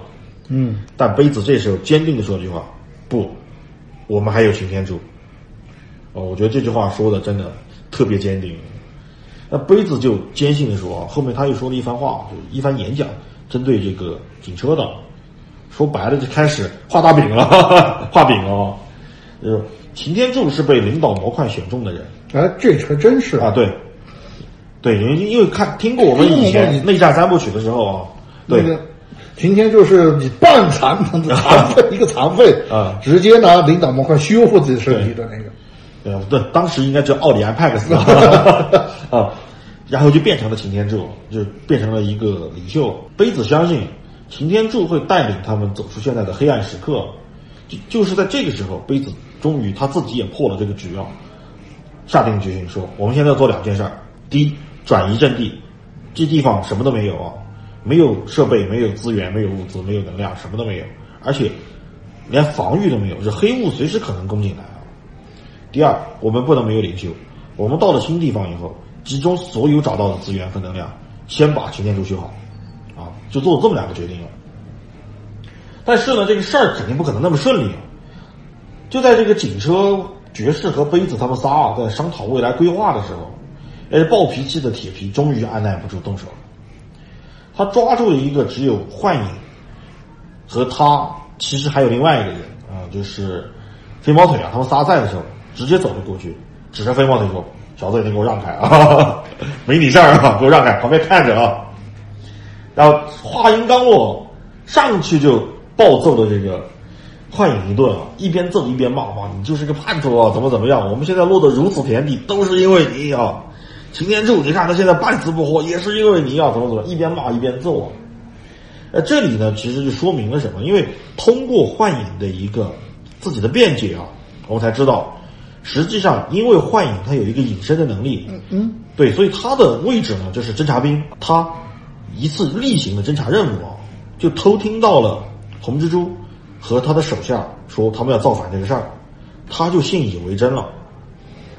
嗯，但杯子这时候坚定的说了一句话：不，我们还有擎天柱。哦，我觉得这句话说的真的特别坚定。那杯子就坚信的说啊，后面他又说了一番话，就一番演讲，针对这个警车的，说白了就开始画大饼了，画饼了。呃，擎天柱是被领导模块选中的人。哎，这还真是。啊，对，对，因为因为看听过我们以前内战三部曲的时候啊，对那，个擎天就是你半残 残废一个残废啊直接拿领导模块修复自己身体的那个，对。啊，对，当时应该叫奥里安派克斯 啊，然后就变成了擎天柱，就变成了一个领袖。杯子相信擎天柱会带领他们走出现在的黑暗时刻，就就是在这个时候，杯子终于他自己也破了这个局啊，下定决心说，我们现在要做两件事儿：第一，转移阵地，这地方什么都没有啊，没有设备，没有资源，没有物资，没有能量，什么都没有，而且连防御都没有，这黑雾随时可能攻进来啊。第二，我们不能没有领袖。我们到了新地方以后，集中所有找到的资源和能量，先把擎天柱修好，啊，就做了这么两个决定了。但是呢，这个事儿肯定不可能那么顺利啊。就在这个警车、爵士和杯子他们仨啊在商讨未来规划的时候，哎，暴脾气的铁皮终于按耐不住动手了。他抓住了一个只有幻影和他，其实还有另外一个人啊，就是飞毛腿啊，他们仨在的时候，直接走了过去，指着飞毛腿说：“小子，你给我让开啊，没你事儿啊，给我让开，旁边看着啊。”然后话音刚落，上去就暴揍了这个幻影一顿啊，一边揍一边骂：“哇，你就是个叛徒啊，怎么怎么样？我们现在落得如此田地，都是因为你啊！擎天柱，你看他现在半死不活，也是因为你啊，怎么怎么，一边骂一边揍啊。”呃，这里呢，其实就说明了什么？因为通过幻影的一个自己的辩解啊，我们才知道，实际上因为幻影它有一个隐身的能力，嗯嗯，对，所以他的位置呢就是侦察兵，他一次例行的侦察任务啊，就偷听到了红蜘蛛和他的手下说他们要造反这个事儿，他就信以为真了，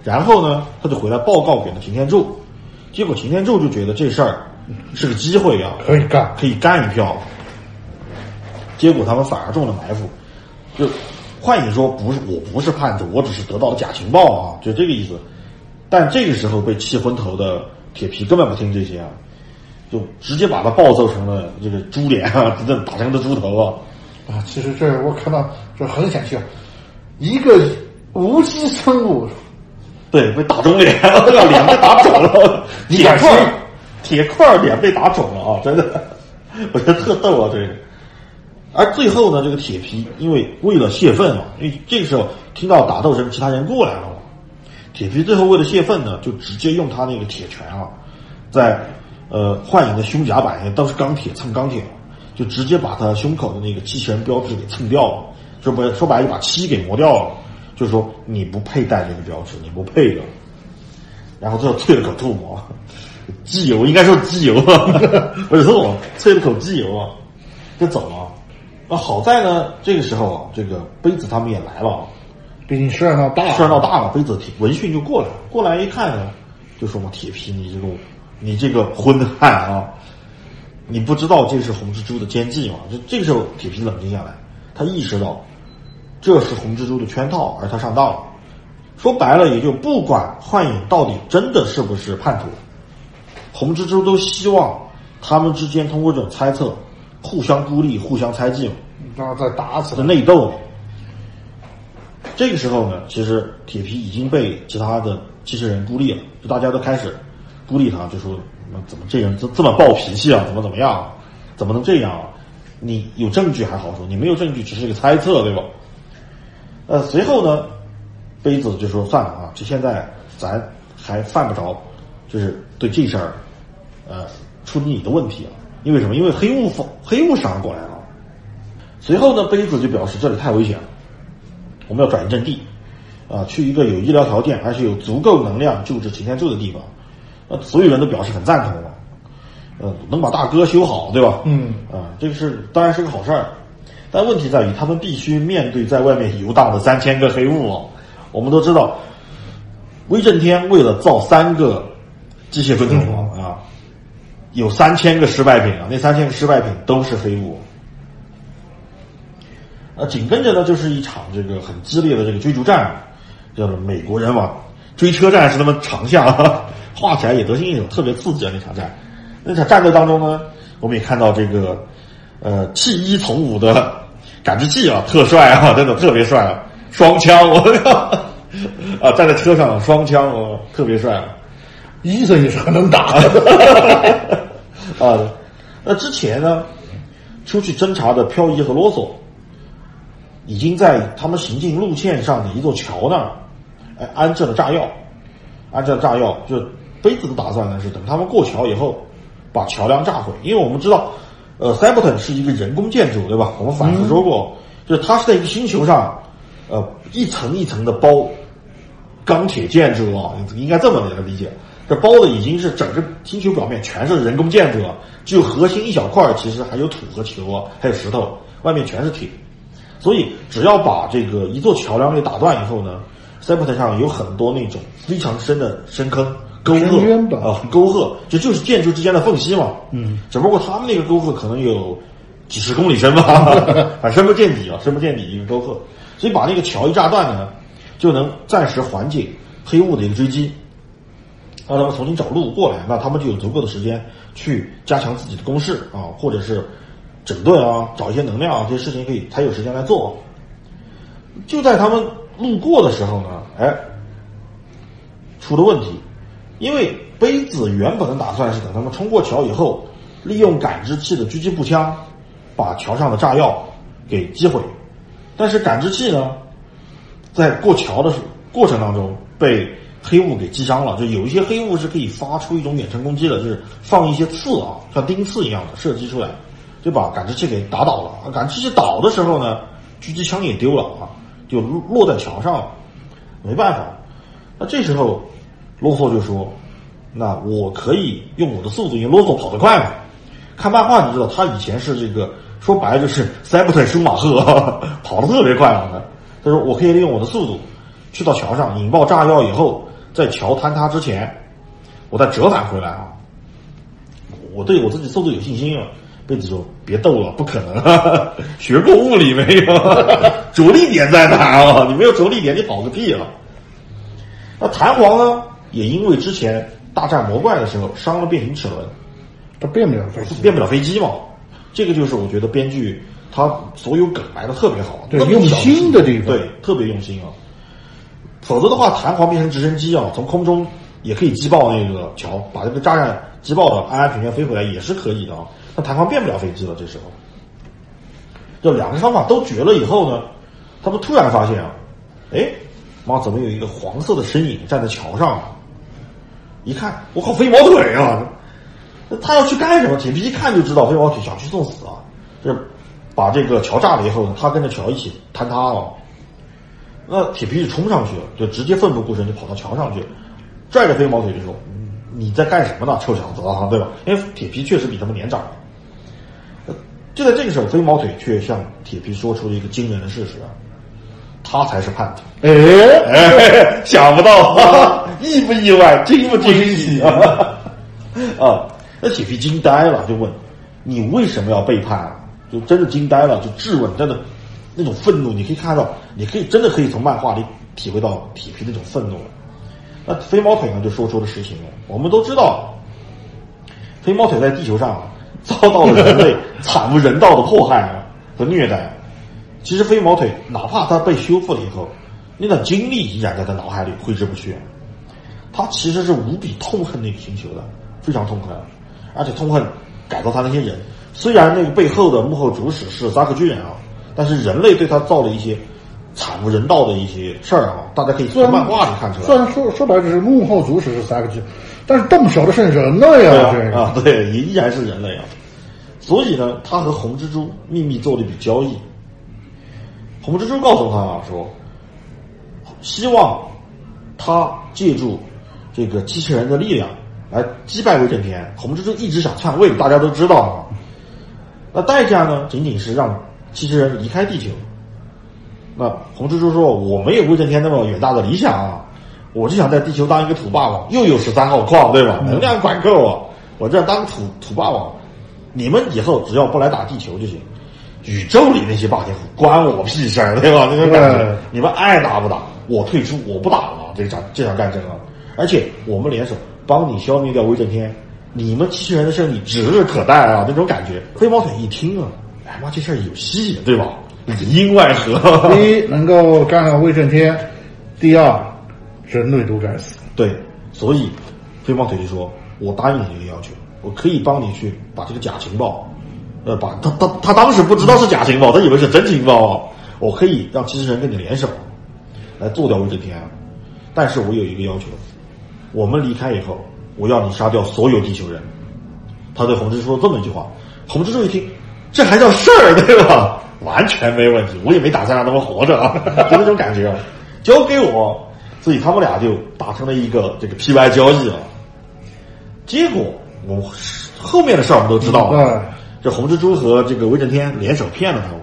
然后呢，他就回来报告给了擎天柱，结果擎天柱就觉得这事儿是个机会啊，可以干。可以干一票。结果他们反而中了埋伏，就幻影说不是，我不是叛徒，我只是得到了假情报啊，就这个意思。但这个时候被气昏头的铁皮根本不听这些啊，就直接把他暴揍成了这个猪脸啊，真 的打成了猪头啊。啊，其实这我看到这很想笑，一个无机生物，对，被打肿脸，这个 脸被打肿了，铁块儿铁块儿脸被打肿了啊！真的，我觉得特逗啊，这个。而最后呢，这个铁皮因为为了泄愤嘛，因为这个时候听到打斗声，其他人过来了嘛，铁皮最后为了泄愤呢，就直接用他那个铁拳啊，在呃幻影的胸甲板上都是钢铁蹭钢铁，就直接把他胸口的那个机器人标志给蹭掉了，说白说白了就把漆给磨掉了，就是说你不配戴这个标志，你不配的。然后最后啐了口唾沫，机油应该说机油啊，不是唾沫，啐了口机油啊，就走了。那好在呢，这个时候啊，这个杯子他们也来了啊，毕竟事儿闹大了，事儿闹大了，杯子铁闻讯就过来，过来一看呢，就说嘛，铁皮，你这个你这个昏汉啊，你不知道这是红蜘蛛的奸计吗？就这个时候，铁皮冷静下来，他意识到这是红蜘蛛的圈套，而他上当了。说白了，也就不管幻影到底真的是不是叛徒，红蜘蛛都希望他们之间通过这种猜测，互相孤立、互相猜忌，然后再打死的来。内斗。这个时候呢，其实铁皮已经被其他的机器人孤立了，就大家都开始孤立他，就说么怎么这人这这么暴脾气啊？怎么怎么样？怎么能这样啊？你有证据还好说，你没有证据只是一个猜测，对吧？呃，随后呢，杯子就说算了啊，就现在咱还犯不着，就是对这事儿，呃，出你的问题啊。因为什么？因为黑雾风黑雾上过来了。随后呢，杯子就表示这里太危险了，我们要转移阵地，啊，去一个有医疗条件而且有足够能量救治擎天柱的地方。呃，所有人都表示很赞同了，呃，能把大哥修好，对吧？嗯，啊，这个是当然是个好事儿，但问题在于他们必须面对在外面游荡的三千个黑雾啊，我们都知道，威震天为了造三个机械分成王啊，有三千个失败品啊，那三千个失败品都是黑雾。呃，紧跟着呢，就是一场这个很激烈的这个追逐战，叫做美国人往追车战是他们长项，画起来也得心应手，特别刺激啊那场战。那场战斗当中呢，我们也看到这个呃弃一从五的感知器啊，特帅啊，真的特别帅啊，双枪我靠 啊，站在车上双枪我特别帅啊。医生也是很能打。啊，那之前呢，出去侦查的漂移和啰嗦，已经在他们行进路线上的一座桥那儿，哎，安置了炸药，安置了炸药，就杯子的打算呢是等他们过桥以后，把桥梁炸毁，因为我们知道，呃 c y b e r t o n 是一个人工建筑，对吧？我们反复说过，就是它是在一个星球上，呃，一层一层的包钢铁建筑啊，应该这么来理解。这包的已经是整个星球表面全是人工建筑了，只有核心一小块，其实还有土和球啊，还有石头，外面全是铁。所以只要把这个一座桥梁给打断以后呢，塞普特上有很多那种非常深的深坑、沟壑啊，沟壑，就就是建筑之间的缝隙嘛。嗯，只不过他们那个沟壑可能有几十公里深吧，反正深不见底啊，深不见底一个沟壑。所以把那个桥一炸断呢，就能暂时缓解黑雾的一个追击。让他们重新找路过来，那他们就有足够的时间去加强自己的攻势啊，或者是整顿啊，找一些能量啊，这些事情可以才有时间来做。就在他们路过的时候呢，哎，出了问题，因为杯子原本的打算是等他们冲过桥以后，利用感知器的狙击步枪把桥上的炸药给击毁，但是感知器呢，在过桥的过程当中被。黑雾给击伤了，就有一些黑雾是可以发出一种远程攻击的，就是放一些刺啊，像钉刺一样的射击出来，就把感知器给打倒了。感知器倒的时候呢，狙击枪也丢了啊，就落在桥上了，没办法。那这时候，啰嗦就说：“那我可以用我的速度，因为啰嗦跑得快嘛。看漫画你知道，他以前是这个说白了就是塞布特舒马赫，跑得特别快啊。他说我可以利用我的速度，去到桥上引爆炸药以后。”在桥坍塌之前，我再折返回来啊！我对我自己速度有信心啊！贝子说：“别逗了，不可能，学过物理没有？着力点在哪啊？你没有着力点，你跑个屁啊！”那弹簧呢？也因为之前大战魔怪的时候伤了变形齿轮，它变不了飞机，变不了飞机嘛。这个就是我觉得编剧他所有梗埋的特别好，对，用心的地方，对，特别用心啊。否则的话，弹簧变成直升机啊，从空中也可以击爆那个桥，把这个炸弹击爆的安安全全飞回来也是可以的啊。弹簧变不了飞机了，这时候，就两个方法都绝了以后呢，他们突然发现啊，哎，妈，怎么有一个黄色的身影站在桥上？一看，我靠，飞毛腿啊！那他要去干什么？铁皮一看就知道飞毛腿想去送死啊！就把这个桥炸了以后呢，他跟着桥一起坍塌了。那铁皮就冲上去了，就直接奋不顾身就跑到桥上去，拽着飞毛腿就说：“你在干什么呢，臭小子啊，对吧？”因为铁皮确实比他们年长。就在这个时候，飞毛腿却向铁皮说出了一个惊人的事实啊，他才是叛徒。哎，想不到，意不意外，惊不惊喜啊？啊，那铁皮惊呆了，就问：“你为什么要背叛？”啊？就真的惊呆了，就质问，真的。那种愤怒，你可以看到，你可以真的可以从漫画里体会到铁皮那种愤怒了。那飞毛腿呢，就说出了实情了。我们都知道，飞毛腿在地球上遭到了人类惨无人道的迫害和虐待。其实飞毛腿哪怕他被修复了以后，那段经历依然在他脑海里挥之不去。他其实是无比痛恨那个星球的，非常痛恨，而且痛恨改造他那些人。虽然那个背后的幕后主使是扎克巨人啊。但是人类对他造了一些惨无人道的一些事儿啊，大家可以从漫画里看出来。虽然说说白了是幕后主使是三个字，但是动手的是人类呀，啊，对，也依然是人类啊。所以呢，他和红蜘蛛秘密做了一笔交易。红蜘蛛告诉他啊，说希望他借助这个机器人的力量来击败威震天。红蜘蛛一直想篡位，大家都知道啊。那代价呢，仅仅是让。机器人离开地球，那红蜘蛛说：“我没有威震天那么远大的理想啊，我就想在地球当一个土霸王，又有十三号矿，对吧？能量管够啊，我这样当土土霸王，你们以后只要不来打地球就行。宇宙里那些霸天虎关我屁事儿，对吧？那种感觉对，你们爱打不打，我退出，我不打了这场这场战争啊！而且我们联手帮你消灭掉威震天，你们机器人的胜利指日可待啊！那种感觉。飞毛腿一听啊，哎妈，这事儿有戏，对吧？里应外合。第一能够干掉威震天，第二人类都该死。对，所以飞毛腿就说：“我答应你这个要求，我可以帮你去把这个假情报，呃，把他他他当时不知道是假情报，他以为是真情报啊。我可以让机器人跟你联手，来做掉威震天，但是我有一个要求，我们离开以后，我要你杀掉所有地球人。”他对红蜘蛛说这么一句话，红蜘蛛一听，这还叫事儿对吧？完全没问题，我也没打算让他们活着啊，就那种感觉啊，交给我。所以他们俩就达成了一个这个 PY 交易啊。结果我后面的事儿我们都知道了，嗯这红蜘蛛和这个威震天联手骗了他们，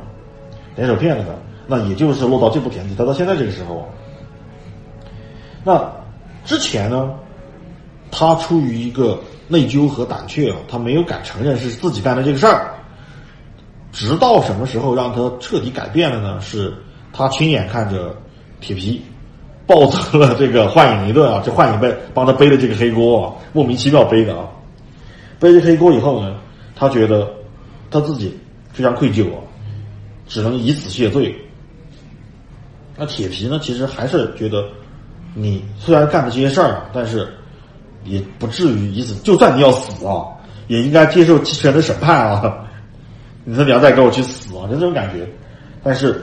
联手骗了他，那也就是落到这步田地，他到现在这个时候啊。那之前呢，他出于一个内疚和胆怯啊，他没有敢承认是自己干的这个事儿。直到什么时候让他彻底改变了呢？是他亲眼看着铁皮抱走了这个幻影一顿啊，这幻影被帮他背了这个黑锅啊，莫名其妙背的啊。背这黑锅以后呢，他觉得他自己非常愧疚啊，只能以死谢罪。那铁皮呢，其实还是觉得你虽然干的这些事儿，但是也不至于以死，就算你要死啊，也应该接受机器人的审判啊。你说你要再给我去死啊，就这种感觉。但是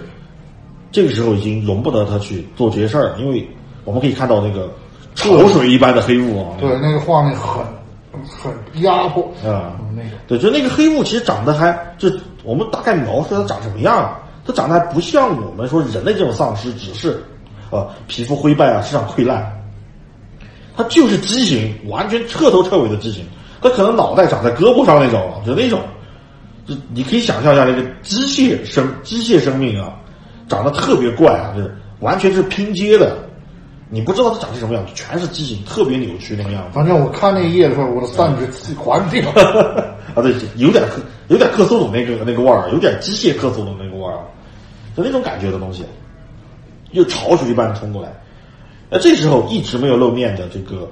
这个时候已经容不得他去做这些事儿，因为我们可以看到那个潮水一般的黑雾啊，对，那个画面很很压迫。啊。嗯那个。对，就那个黑雾其实长得还就我们大概描述它长什么样，它长得还不像我们说人类这种丧尸，只是呃皮肤灰败啊，身上溃烂，它就是畸形，完全彻头彻尾的畸形。它可能脑袋长在胳膊上那种，就那种，就你可以想象一下那个机械生机械生命啊，长得特别怪啊，就是完全是拼接的，你不知道它长成什么样，全是畸形，特别扭曲那个样子。反正我看那一页的时候，我的散值自己关掉。啊，对，有点克，有点克苏鲁那个那个味儿，有点机械克苏鲁那个味儿，就那种感觉的东西，又潮水一般冲过来。那这时候一直没有露面的这个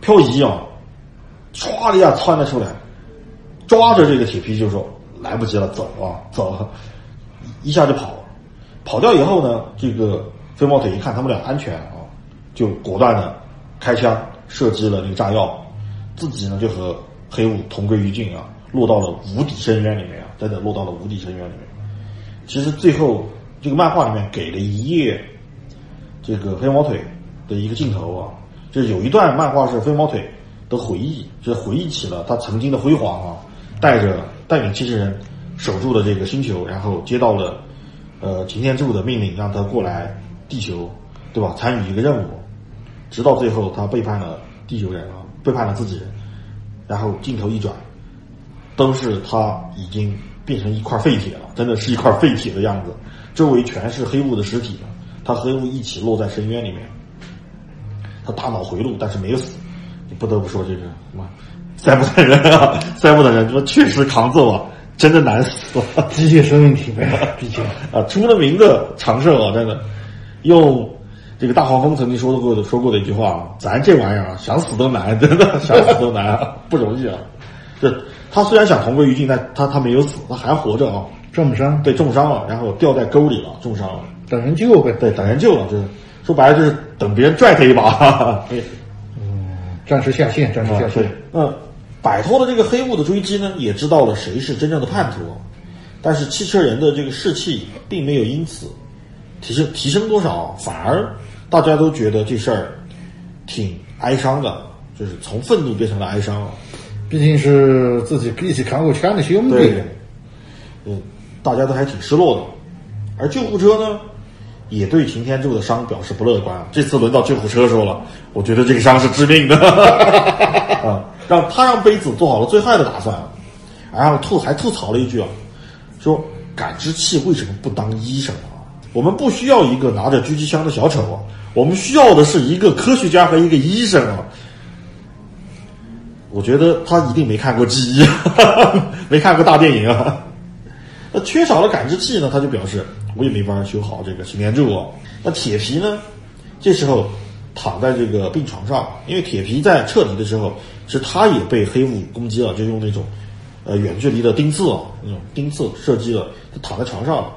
漂移啊，唰的一下窜了出来，抓着这个铁皮就说：“来不及了，走啊，走！”一下就跑。跑掉以后呢，这个飞毛腿一看他们俩安全啊，就果断的开枪射击了那个炸药，自己呢就和黑雾同归于尽啊，落到了无底深渊里面啊，真的落到了无底深渊里面。其实最后这个漫画里面给了一页这个飞毛腿的一个镜头啊，就有一段漫画是飞毛腿的回忆，就是回忆起了他曾经的辉煌啊，带着带领机器人守住了这个星球，然后接到了呃擎天柱的命令，让他过来地球，对吧？参与一个任务，直到最后他背叛了地球人啊，背叛了自己人，然后镜头一转，都是他已经变成一块废铁了，真的是一块废铁的样子，周围全是黑雾的尸体，他和黑雾一起落在深渊里面，他大脑回路，但是没有死。你不得不说这个什么塞不等人啊，塞不等人，说确实扛揍啊，真的难死了。机械生命体呗，毕竟啊，出了名的长寿啊，真的。用这个大黄蜂曾经说过的说过的一句话啊，咱这玩意儿啊，想死都难，真的想死都难啊，不容易啊。这他虽然想同归于尽，但他他没有死，他还活着啊。重伤，对，重伤了，然后掉在沟里了，重伤了。等人救呗。对，等人救了，就是说白了就是等别人拽他一把。对，暂时下线，暂时下线。，嗯，摆脱了这个黑雾的追击呢，也知道了谁是真正的叛徒，但是汽车人的这个士气并没有因此提升提升多少，反而大家都觉得这事儿挺哀伤的，就是从愤怒变成了哀伤了。毕竟是自己一起扛过枪的兄弟。嗯，大家都还挺失落的。而救护车呢，也对擎天柱的伤表示不乐观。这次轮到救护车说了，我觉得这个伤是致命的，啊，让他让杯子做好了最坏的打算，然后吐还吐槽了一句啊，说感知器为什么不当医生啊？我们不需要一个拿着狙击枪的小丑啊，我们需要的是一个科学家和一个医生啊。我觉得他一定没看过 G 一，没看过大电影啊。那缺少了感知器呢，他就表示我也没法修好这个擎天柱啊。那铁皮呢，这时候躺在这个病床上，因为铁皮在撤离的时候，是他也被黑雾攻击了，就用那种呃远距离的钉刺啊，那种钉刺射击了，他躺在床上了。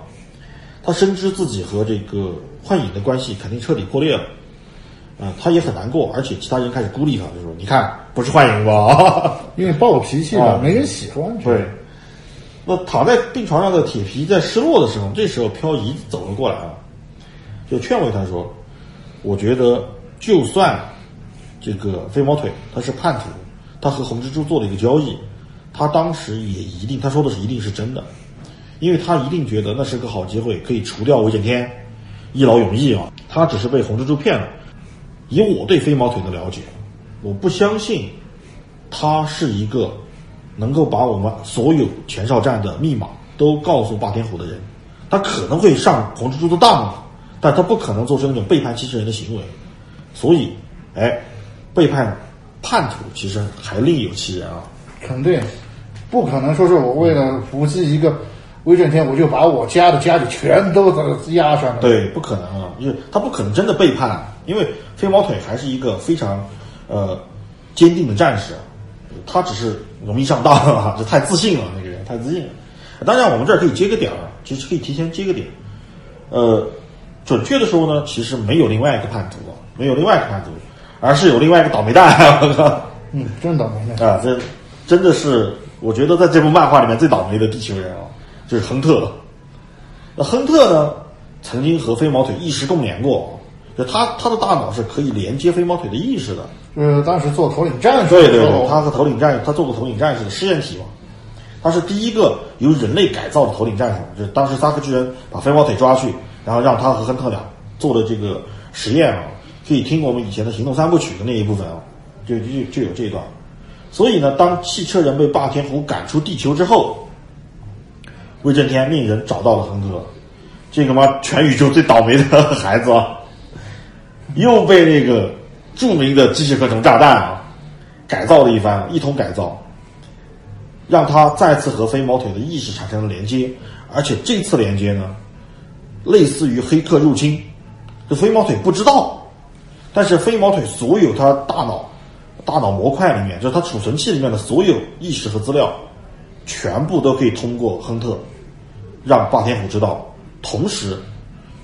他深知自己和这个幻影的关系肯定彻底破裂了，啊、他也很难过，而且其他人开始孤立他，就说：“你看，不是幻影吧？” 因为暴脾气嘛，啊没人喜欢。对，那躺在病床上的铁皮在失落的时候，这时候漂移走了过来啊，就劝慰他说：“我觉得就算这个飞毛腿他是叛徒，他和红蜘蛛做了一个交易，他当时也一定他说的是一定是真的，因为他一定觉得那是个好机会，可以除掉韦震天，一劳永逸啊。他只是被红蜘蛛骗了。以我对飞毛腿的了解，我不相信他是一个能够把我们所有前哨站的密码都告诉霸天虎的人。他可能会上红蜘蛛的当，但他不可能做出那种背叛机器人的行为。所以，哎，背叛叛徒其实还另有其人啊。肯定不可能说是我为了伏击一个威震天，我就把我家的家底全都给压上了。，对，不可能啊，因为他不可能真的背叛，因为飞毛腿还是一个非常呃坚定的战士，他只是容易上当啊，这太自信了，那个人太自信了。当然，我们这儿可以接个点儿，其实可以提前接个点。呃，准确的说呢，其实没有另外一个叛徒啊，没有另外一个叛徒，而是有另外一个倒霉蛋。我靠！嗯，真倒霉蛋。啊，这真的是我觉得在这部漫画里面最倒霉的地球人啊，就是亨特。那亨特呢，曾经和飞毛腿意识共眠过，就他他的大脑是可以连接飞毛腿的意识的。就是当时做头领战士对对对，他和头领战士，他做过头领战士的试验体嘛，他是第一个由人类改造的头领战士，就是当时萨克巨人把飞毛腿抓去，然后让他和亨特俩做的这个实验啊，可以听我们以前的行动三部曲的那一部分啊，就就就有这一段。所以呢，当汽车人被霸天虎赶出地球之后，威震天命人找到了亨特，这个妈全宇宙最倒霉的孩子啊，又被那个著名的机械合成炸弹啊改造了一番，一通改造，让他再次和飞毛腿的意识产生了连接，而且这次连接呢，类似于黑客入侵，这飞毛腿不知道，但是飞毛腿所有他大脑大脑模块里面，就是他储存器里面的所有意识和资料，全部都可以通过亨特让霸天虎知道。同时，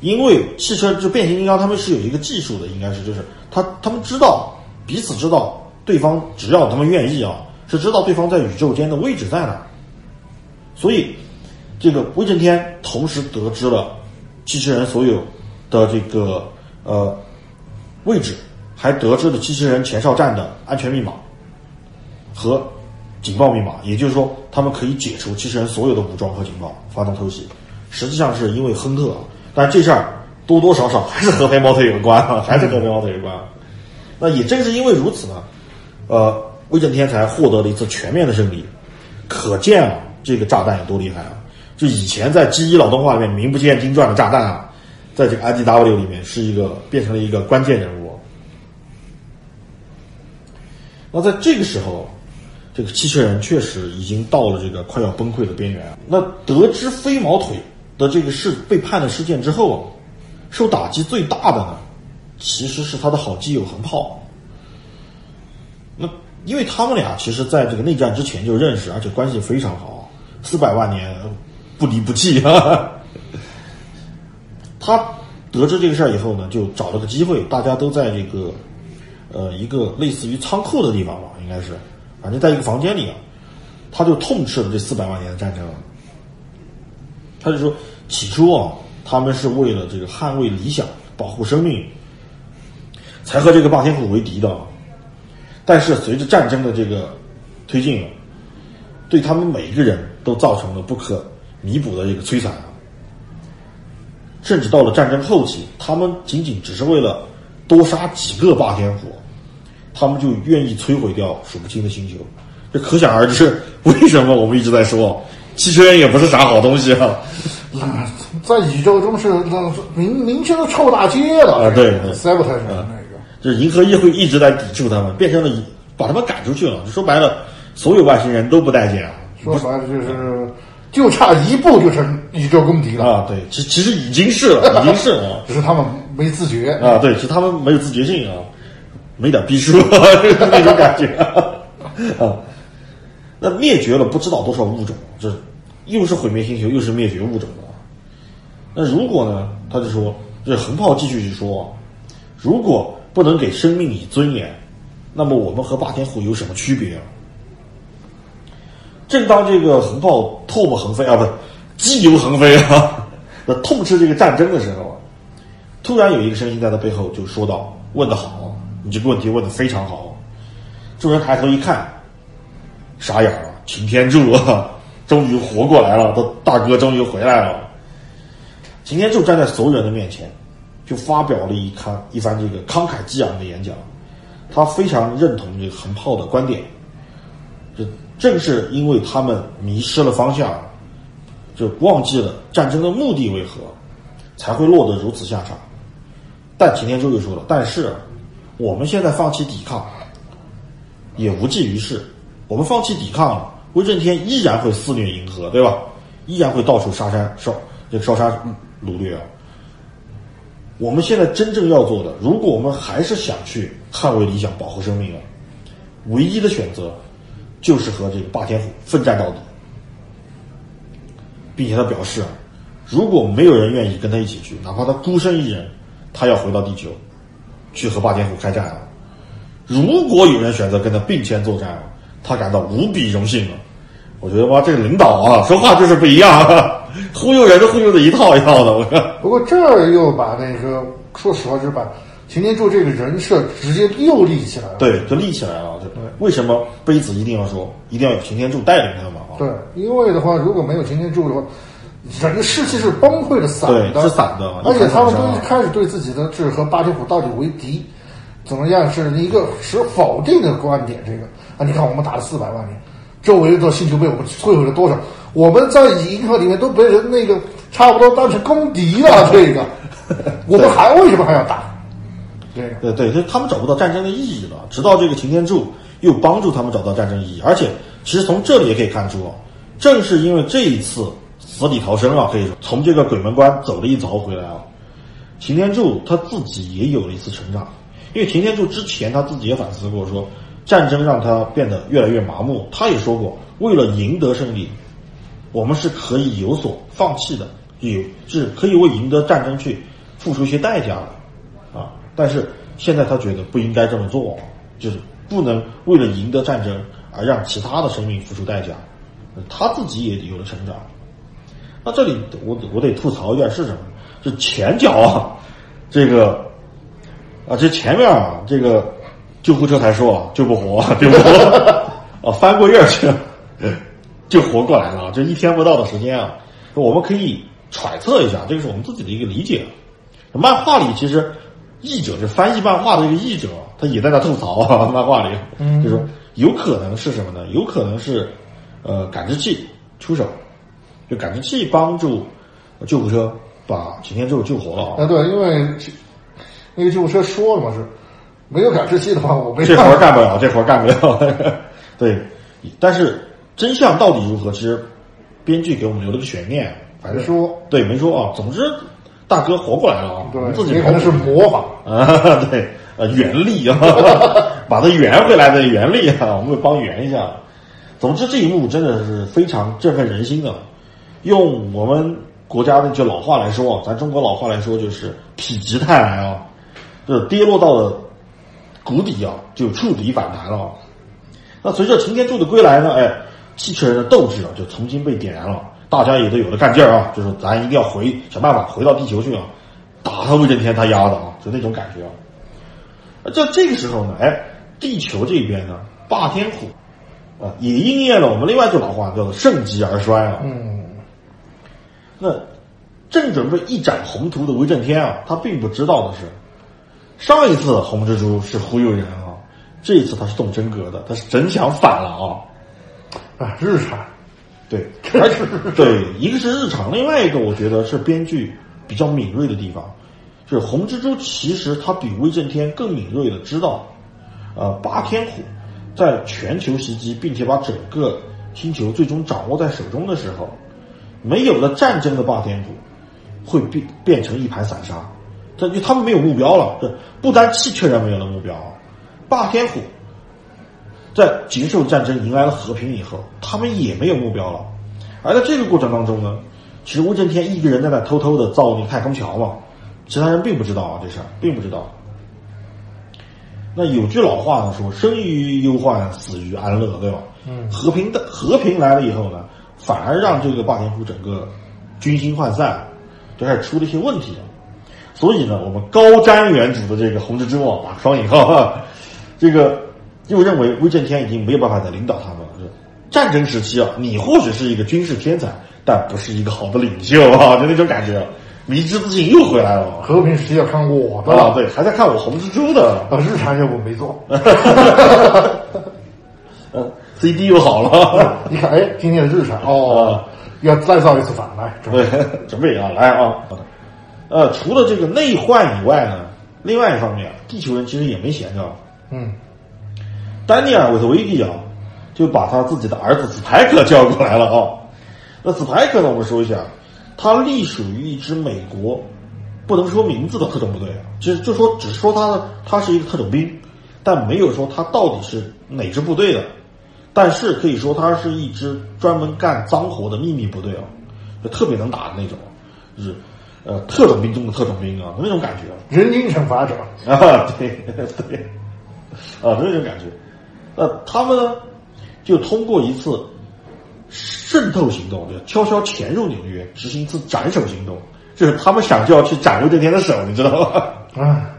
因为汽车就变形金刚他们是有一个技术的，应该是就是他他们知道彼此知道对方，只要他们愿意啊，是知道对方在宇宙间的位置在哪。所以，这个威震天同时得知了机器人所有的这个呃位置，还得知了机器人前哨站的安全密码和警报密码，也就是说，他们可以解除机器人所有的武装和警报，发动偷袭。实际上是因为亨特啊，但这事儿多多少少还是和黑猫腿有关啊，还是和黑猫腿有关啊。那也正是因为如此呢，呃，威震天才获得了一次全面的胜利。可见啊，这个炸弹有多厉害啊！就以前在 G 一老动画里面名不见经传的炸弹啊，在这个 IDW 里面是一个变成了一个关键人物。那在这个时候，这个机器人确实已经到了这个快要崩溃的边缘。那得知飞毛腿的这个事背叛的事件之后啊，受打击最大的呢，其实是他的好基友横炮。那因为他们俩其实在这个内战之前就认识，而且关系非常好，四百万年不离不弃啊。他得知这个事儿以后呢，就找了个机会，大家都在这个呃一个类似于仓库的地方吧，应该是，反正在一个房间里啊，他就痛斥了这四百万年的战争。他就说，起初啊，他们是为了这个捍卫理想、保护生命，才和这个霸天虎为敌的。但是随着战争的这个推进，对他们每一个人都造成了不可弥补的这个摧残啊。甚至到了战争后期，他们仅仅只是为了多杀几个霸天虎，他们就愿意摧毁掉数不清的星球。这可想而知，为什么我们一直在说汽车人也不是啥好东西啊？啊，在宇宙中是那明明确的臭大街了啊对对 s a b o t a g e 那个。就是银河议会一直在抵触他们，变成了把他们赶出去了。说白了，所有外星人都不待见啊。说白了就是，就差一步就成宇宙公敌了，啊，对，其其实已经是了，已经是了只是他们没自觉。啊，对，是他们没有自觉性啊，没点逼数 那种感觉啊。那灭绝了不知道多少物种，这又是毁灭星球，又是灭绝物种的。那如果呢？他就说，这横炮继续去说，如果不能给生命以尊严，那么我们和霸天虎有什么区别啊？正当这个横炮唾沫横飞啊，不激流横飞啊，那痛斥这个战争的时候，突然有一个声音在他背后就说道：“问得好，你这个问题问得非常好。”众人抬头一看，傻眼了，擎天柱啊，终于活过来了，他大哥终于回来了。擎天柱站在所有人的面前，就发表了一番一番这个慷慨激昂的演讲。他非常认同这个横炮的观点，正是因为他们迷失了方向，就忘记了战争的目的为何，才会落得如此下场。但擎天柱又说了：“但是我们现在放弃抵抗，也无济于事。我们放弃抵抗了，威震天依然会肆虐银河，对吧？依然会到处杀山烧这烧杀掳掠啊。我们现在真正要做的，如果我们还是想去捍卫理想、保护生命啊，唯一的选择就是和这个霸天虎奋战到底，并且他表示啊，如果没有人愿意跟他一起去，哪怕他孤身一人，他要回到地球去和霸天虎开战啊。如果有人选择跟他并肩作战啊，他感到无比荣幸啊。我觉得哇，这个领导啊，说话就是不一样、啊，忽悠人都忽悠的一套一套的。我看，不过这儿又把那个，说实话，就是把擎天柱这个人设直接又立起来了。对，就立起来了。就为什么杯子一定要说，一定要有擎天柱带领他们啊？对，因为的话，如果没有擎天柱的话，人的士气是崩溃的、散的，对是散的而且他们都一开始对自己的是和八天虎到底为敌，怎么样是一个持否定的观点。这个啊，你看我们打了四百万年，周围的星球被我们摧毁了多少？我们在银河里面都被人那个差不多当成公敌了。这个，我们还为什么还要打？这个。对对，就他们找不到战争的意义了。直到这个擎天柱又帮助他们找到战争意义，而且其实从这里也可以看出啊，正是因为这一次死里逃生啊，可以说从这个鬼门关走了一遭回来啊，擎天柱他自己也有了一次成长。因为擎天柱之前他自己也反思过说，战争让他变得越来越麻木。他也说过，为了赢得胜利，我们是可以有所放弃的，有是可以为赢得战争去付出一些代价的。但是现在他觉得不应该这么做，就是不能为了赢得战争而让其他的生命付出代价。他自己也有了成长。那这里我我得吐槽一点是什么？是前脚啊，这个啊，这前面啊，这个救护车才说啊救不活，救不活啊，翻过院去，就活过来了。这一天不到的时间啊，我们可以揣测一下，这个是我们自己的一个理解。漫画里其实译者就翻译漫画的这个译者，他也在那吐槽啊，漫画里，就说有可能是什么呢？有可能是呃感知器出手，就感知器帮助救护车把擎天柱救活了啊。啊，对，因为那个救护车说了嘛，是没有感知器的话，我没这活儿干不了，这活儿干不了。对，但是真相到底如何？其实编剧给我们留了个悬念，反正没说对，没说啊。总之，大哥活过来了啊，自己可能是魔法。啊，对，呃，原力啊，把它圆回来的原力啊，我们会帮圆一下。总之，这一幕真的是非常振奋人心的。用我们国家的句老话来说啊，咱中国老话来说，就是否极泰来啊，就是跌落到了谷底啊，就触底反弹了。那随着擎天柱的归来呢，哎，汽车人的斗志啊就重新被点燃了，大家也都有了干劲儿啊，就是咱一定要回想办法回到地球去啊，打他威震天他丫的啊，就那种感觉啊。在这个时候呢，哎，地球这边呢，霸天虎啊，也应验了我们另外一句老话，叫做盛极而衰啊。嗯，那正准备一展宏图的威震天啊，他并不知道的是，上一次红蜘蛛是忽悠人啊，这一次他是动真格的，他是真想反了啊。啊，日产，对，而且 对，一个是日常，另外一个我觉得是编剧比较敏锐的地方，就是红蜘蛛其实他比威震天更敏锐的知道，呃，霸天虎在全球袭击，并且把整个星球最终掌握在手中的时候，没有了战争的霸天虎会变变成一盘散沙，这就他们没有目标了，这不单气确然没有了目标，霸天虎。在结束战争、迎来了和平以后，他们也没有目标了。而在这个过程当中呢，其实威震天一个人在那偷偷的造那个太空桥嘛，其他人并不知道啊，这事儿并不知道。那有句老话呢，说“生于忧患，死于安乐”，对吧？嗯和平的和平来了以后呢，反而让这个霸天虎整个军心涣散，就开始出了一些问题了。所以呢，我们高瞻远瞩的这个红蜘蛛网啊，双引号哈，这个又认为威震天已经没有办法再领导他们了。战争时期啊，你或许是一个军事天才，但不是一个好的领袖啊，就那种感觉，迷之自信又回来了。和平时期要看我的啊，对，还在看我红蜘蛛的，啊，日常任务没做。嗯，CD 又好了，一看，哎，今天的日常哦，要再造一次反来。准备，准备啊，来啊，呃，除了这个内患以外呢，另外一方面，地球人其实也没闲着。嗯，丹尼尔·韦特维蒂啊，就把他自己的儿子斯派克叫过来了啊。那斯派克呢，我们说一下，他隶属于一支美国不能说名字的特种部队啊，其实就说只是说他的他是一个特种兵，但没有说他到底是哪支部队的。但是可以说，他是一支专门干脏活的秘密部队啊，就特别能打的那种，就是呃特种兵中的特种兵啊，那种感觉啊。人精惩罚者，啊，对对，啊，那种感觉。那他们呢，就通过一次渗透行动，就悄悄潜入纽约，执行一次斩首行动，就是他们想就要去斩威震天的手，你知道吗？啊，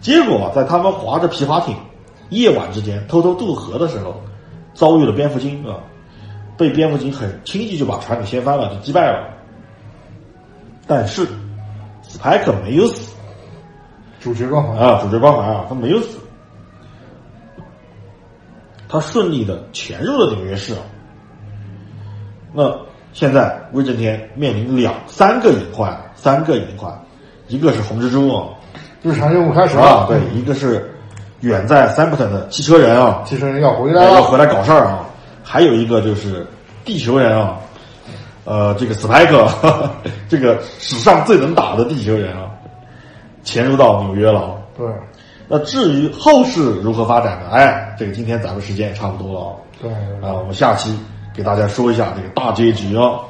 结果在他们划着皮划艇，夜晚之间偷偷渡河的时候，遭遇了蝙蝠精啊，被蝙蝠精很轻易就把船给掀翻了，就击败了。但是斯派克没有死。主角光环，啊，主角光环啊，他没有死，他顺利的潜入了纽约市啊。那现在威震天面临两三个隐患，三个隐患，一个是红蜘蛛啊，日常任务开始啊，了。对，一个是远在三 t 的汽车人啊，汽车人要回来了。要回来搞事儿啊，还有一个就是地球人啊，呃，这个斯派克，这个史上最能打的地球人啊，潜入到纽约了啊。对那至于后市如何发展呢？哎，这个今天咱们时间也差不多了啊。对，啊，我们下期给大家说一下这个大结局啊，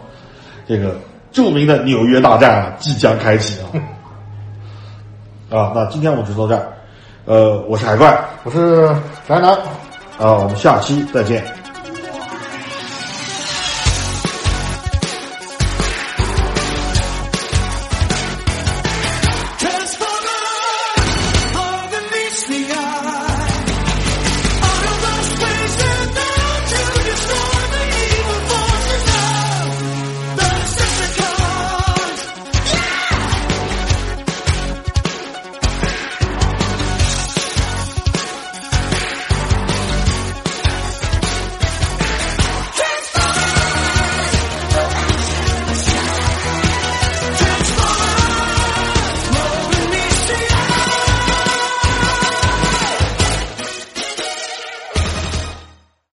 这个著名的纽约大战啊即将开启啊。啊，那今天我们就到这儿，呃，我是海怪我是宅男。啊，我们下期再见。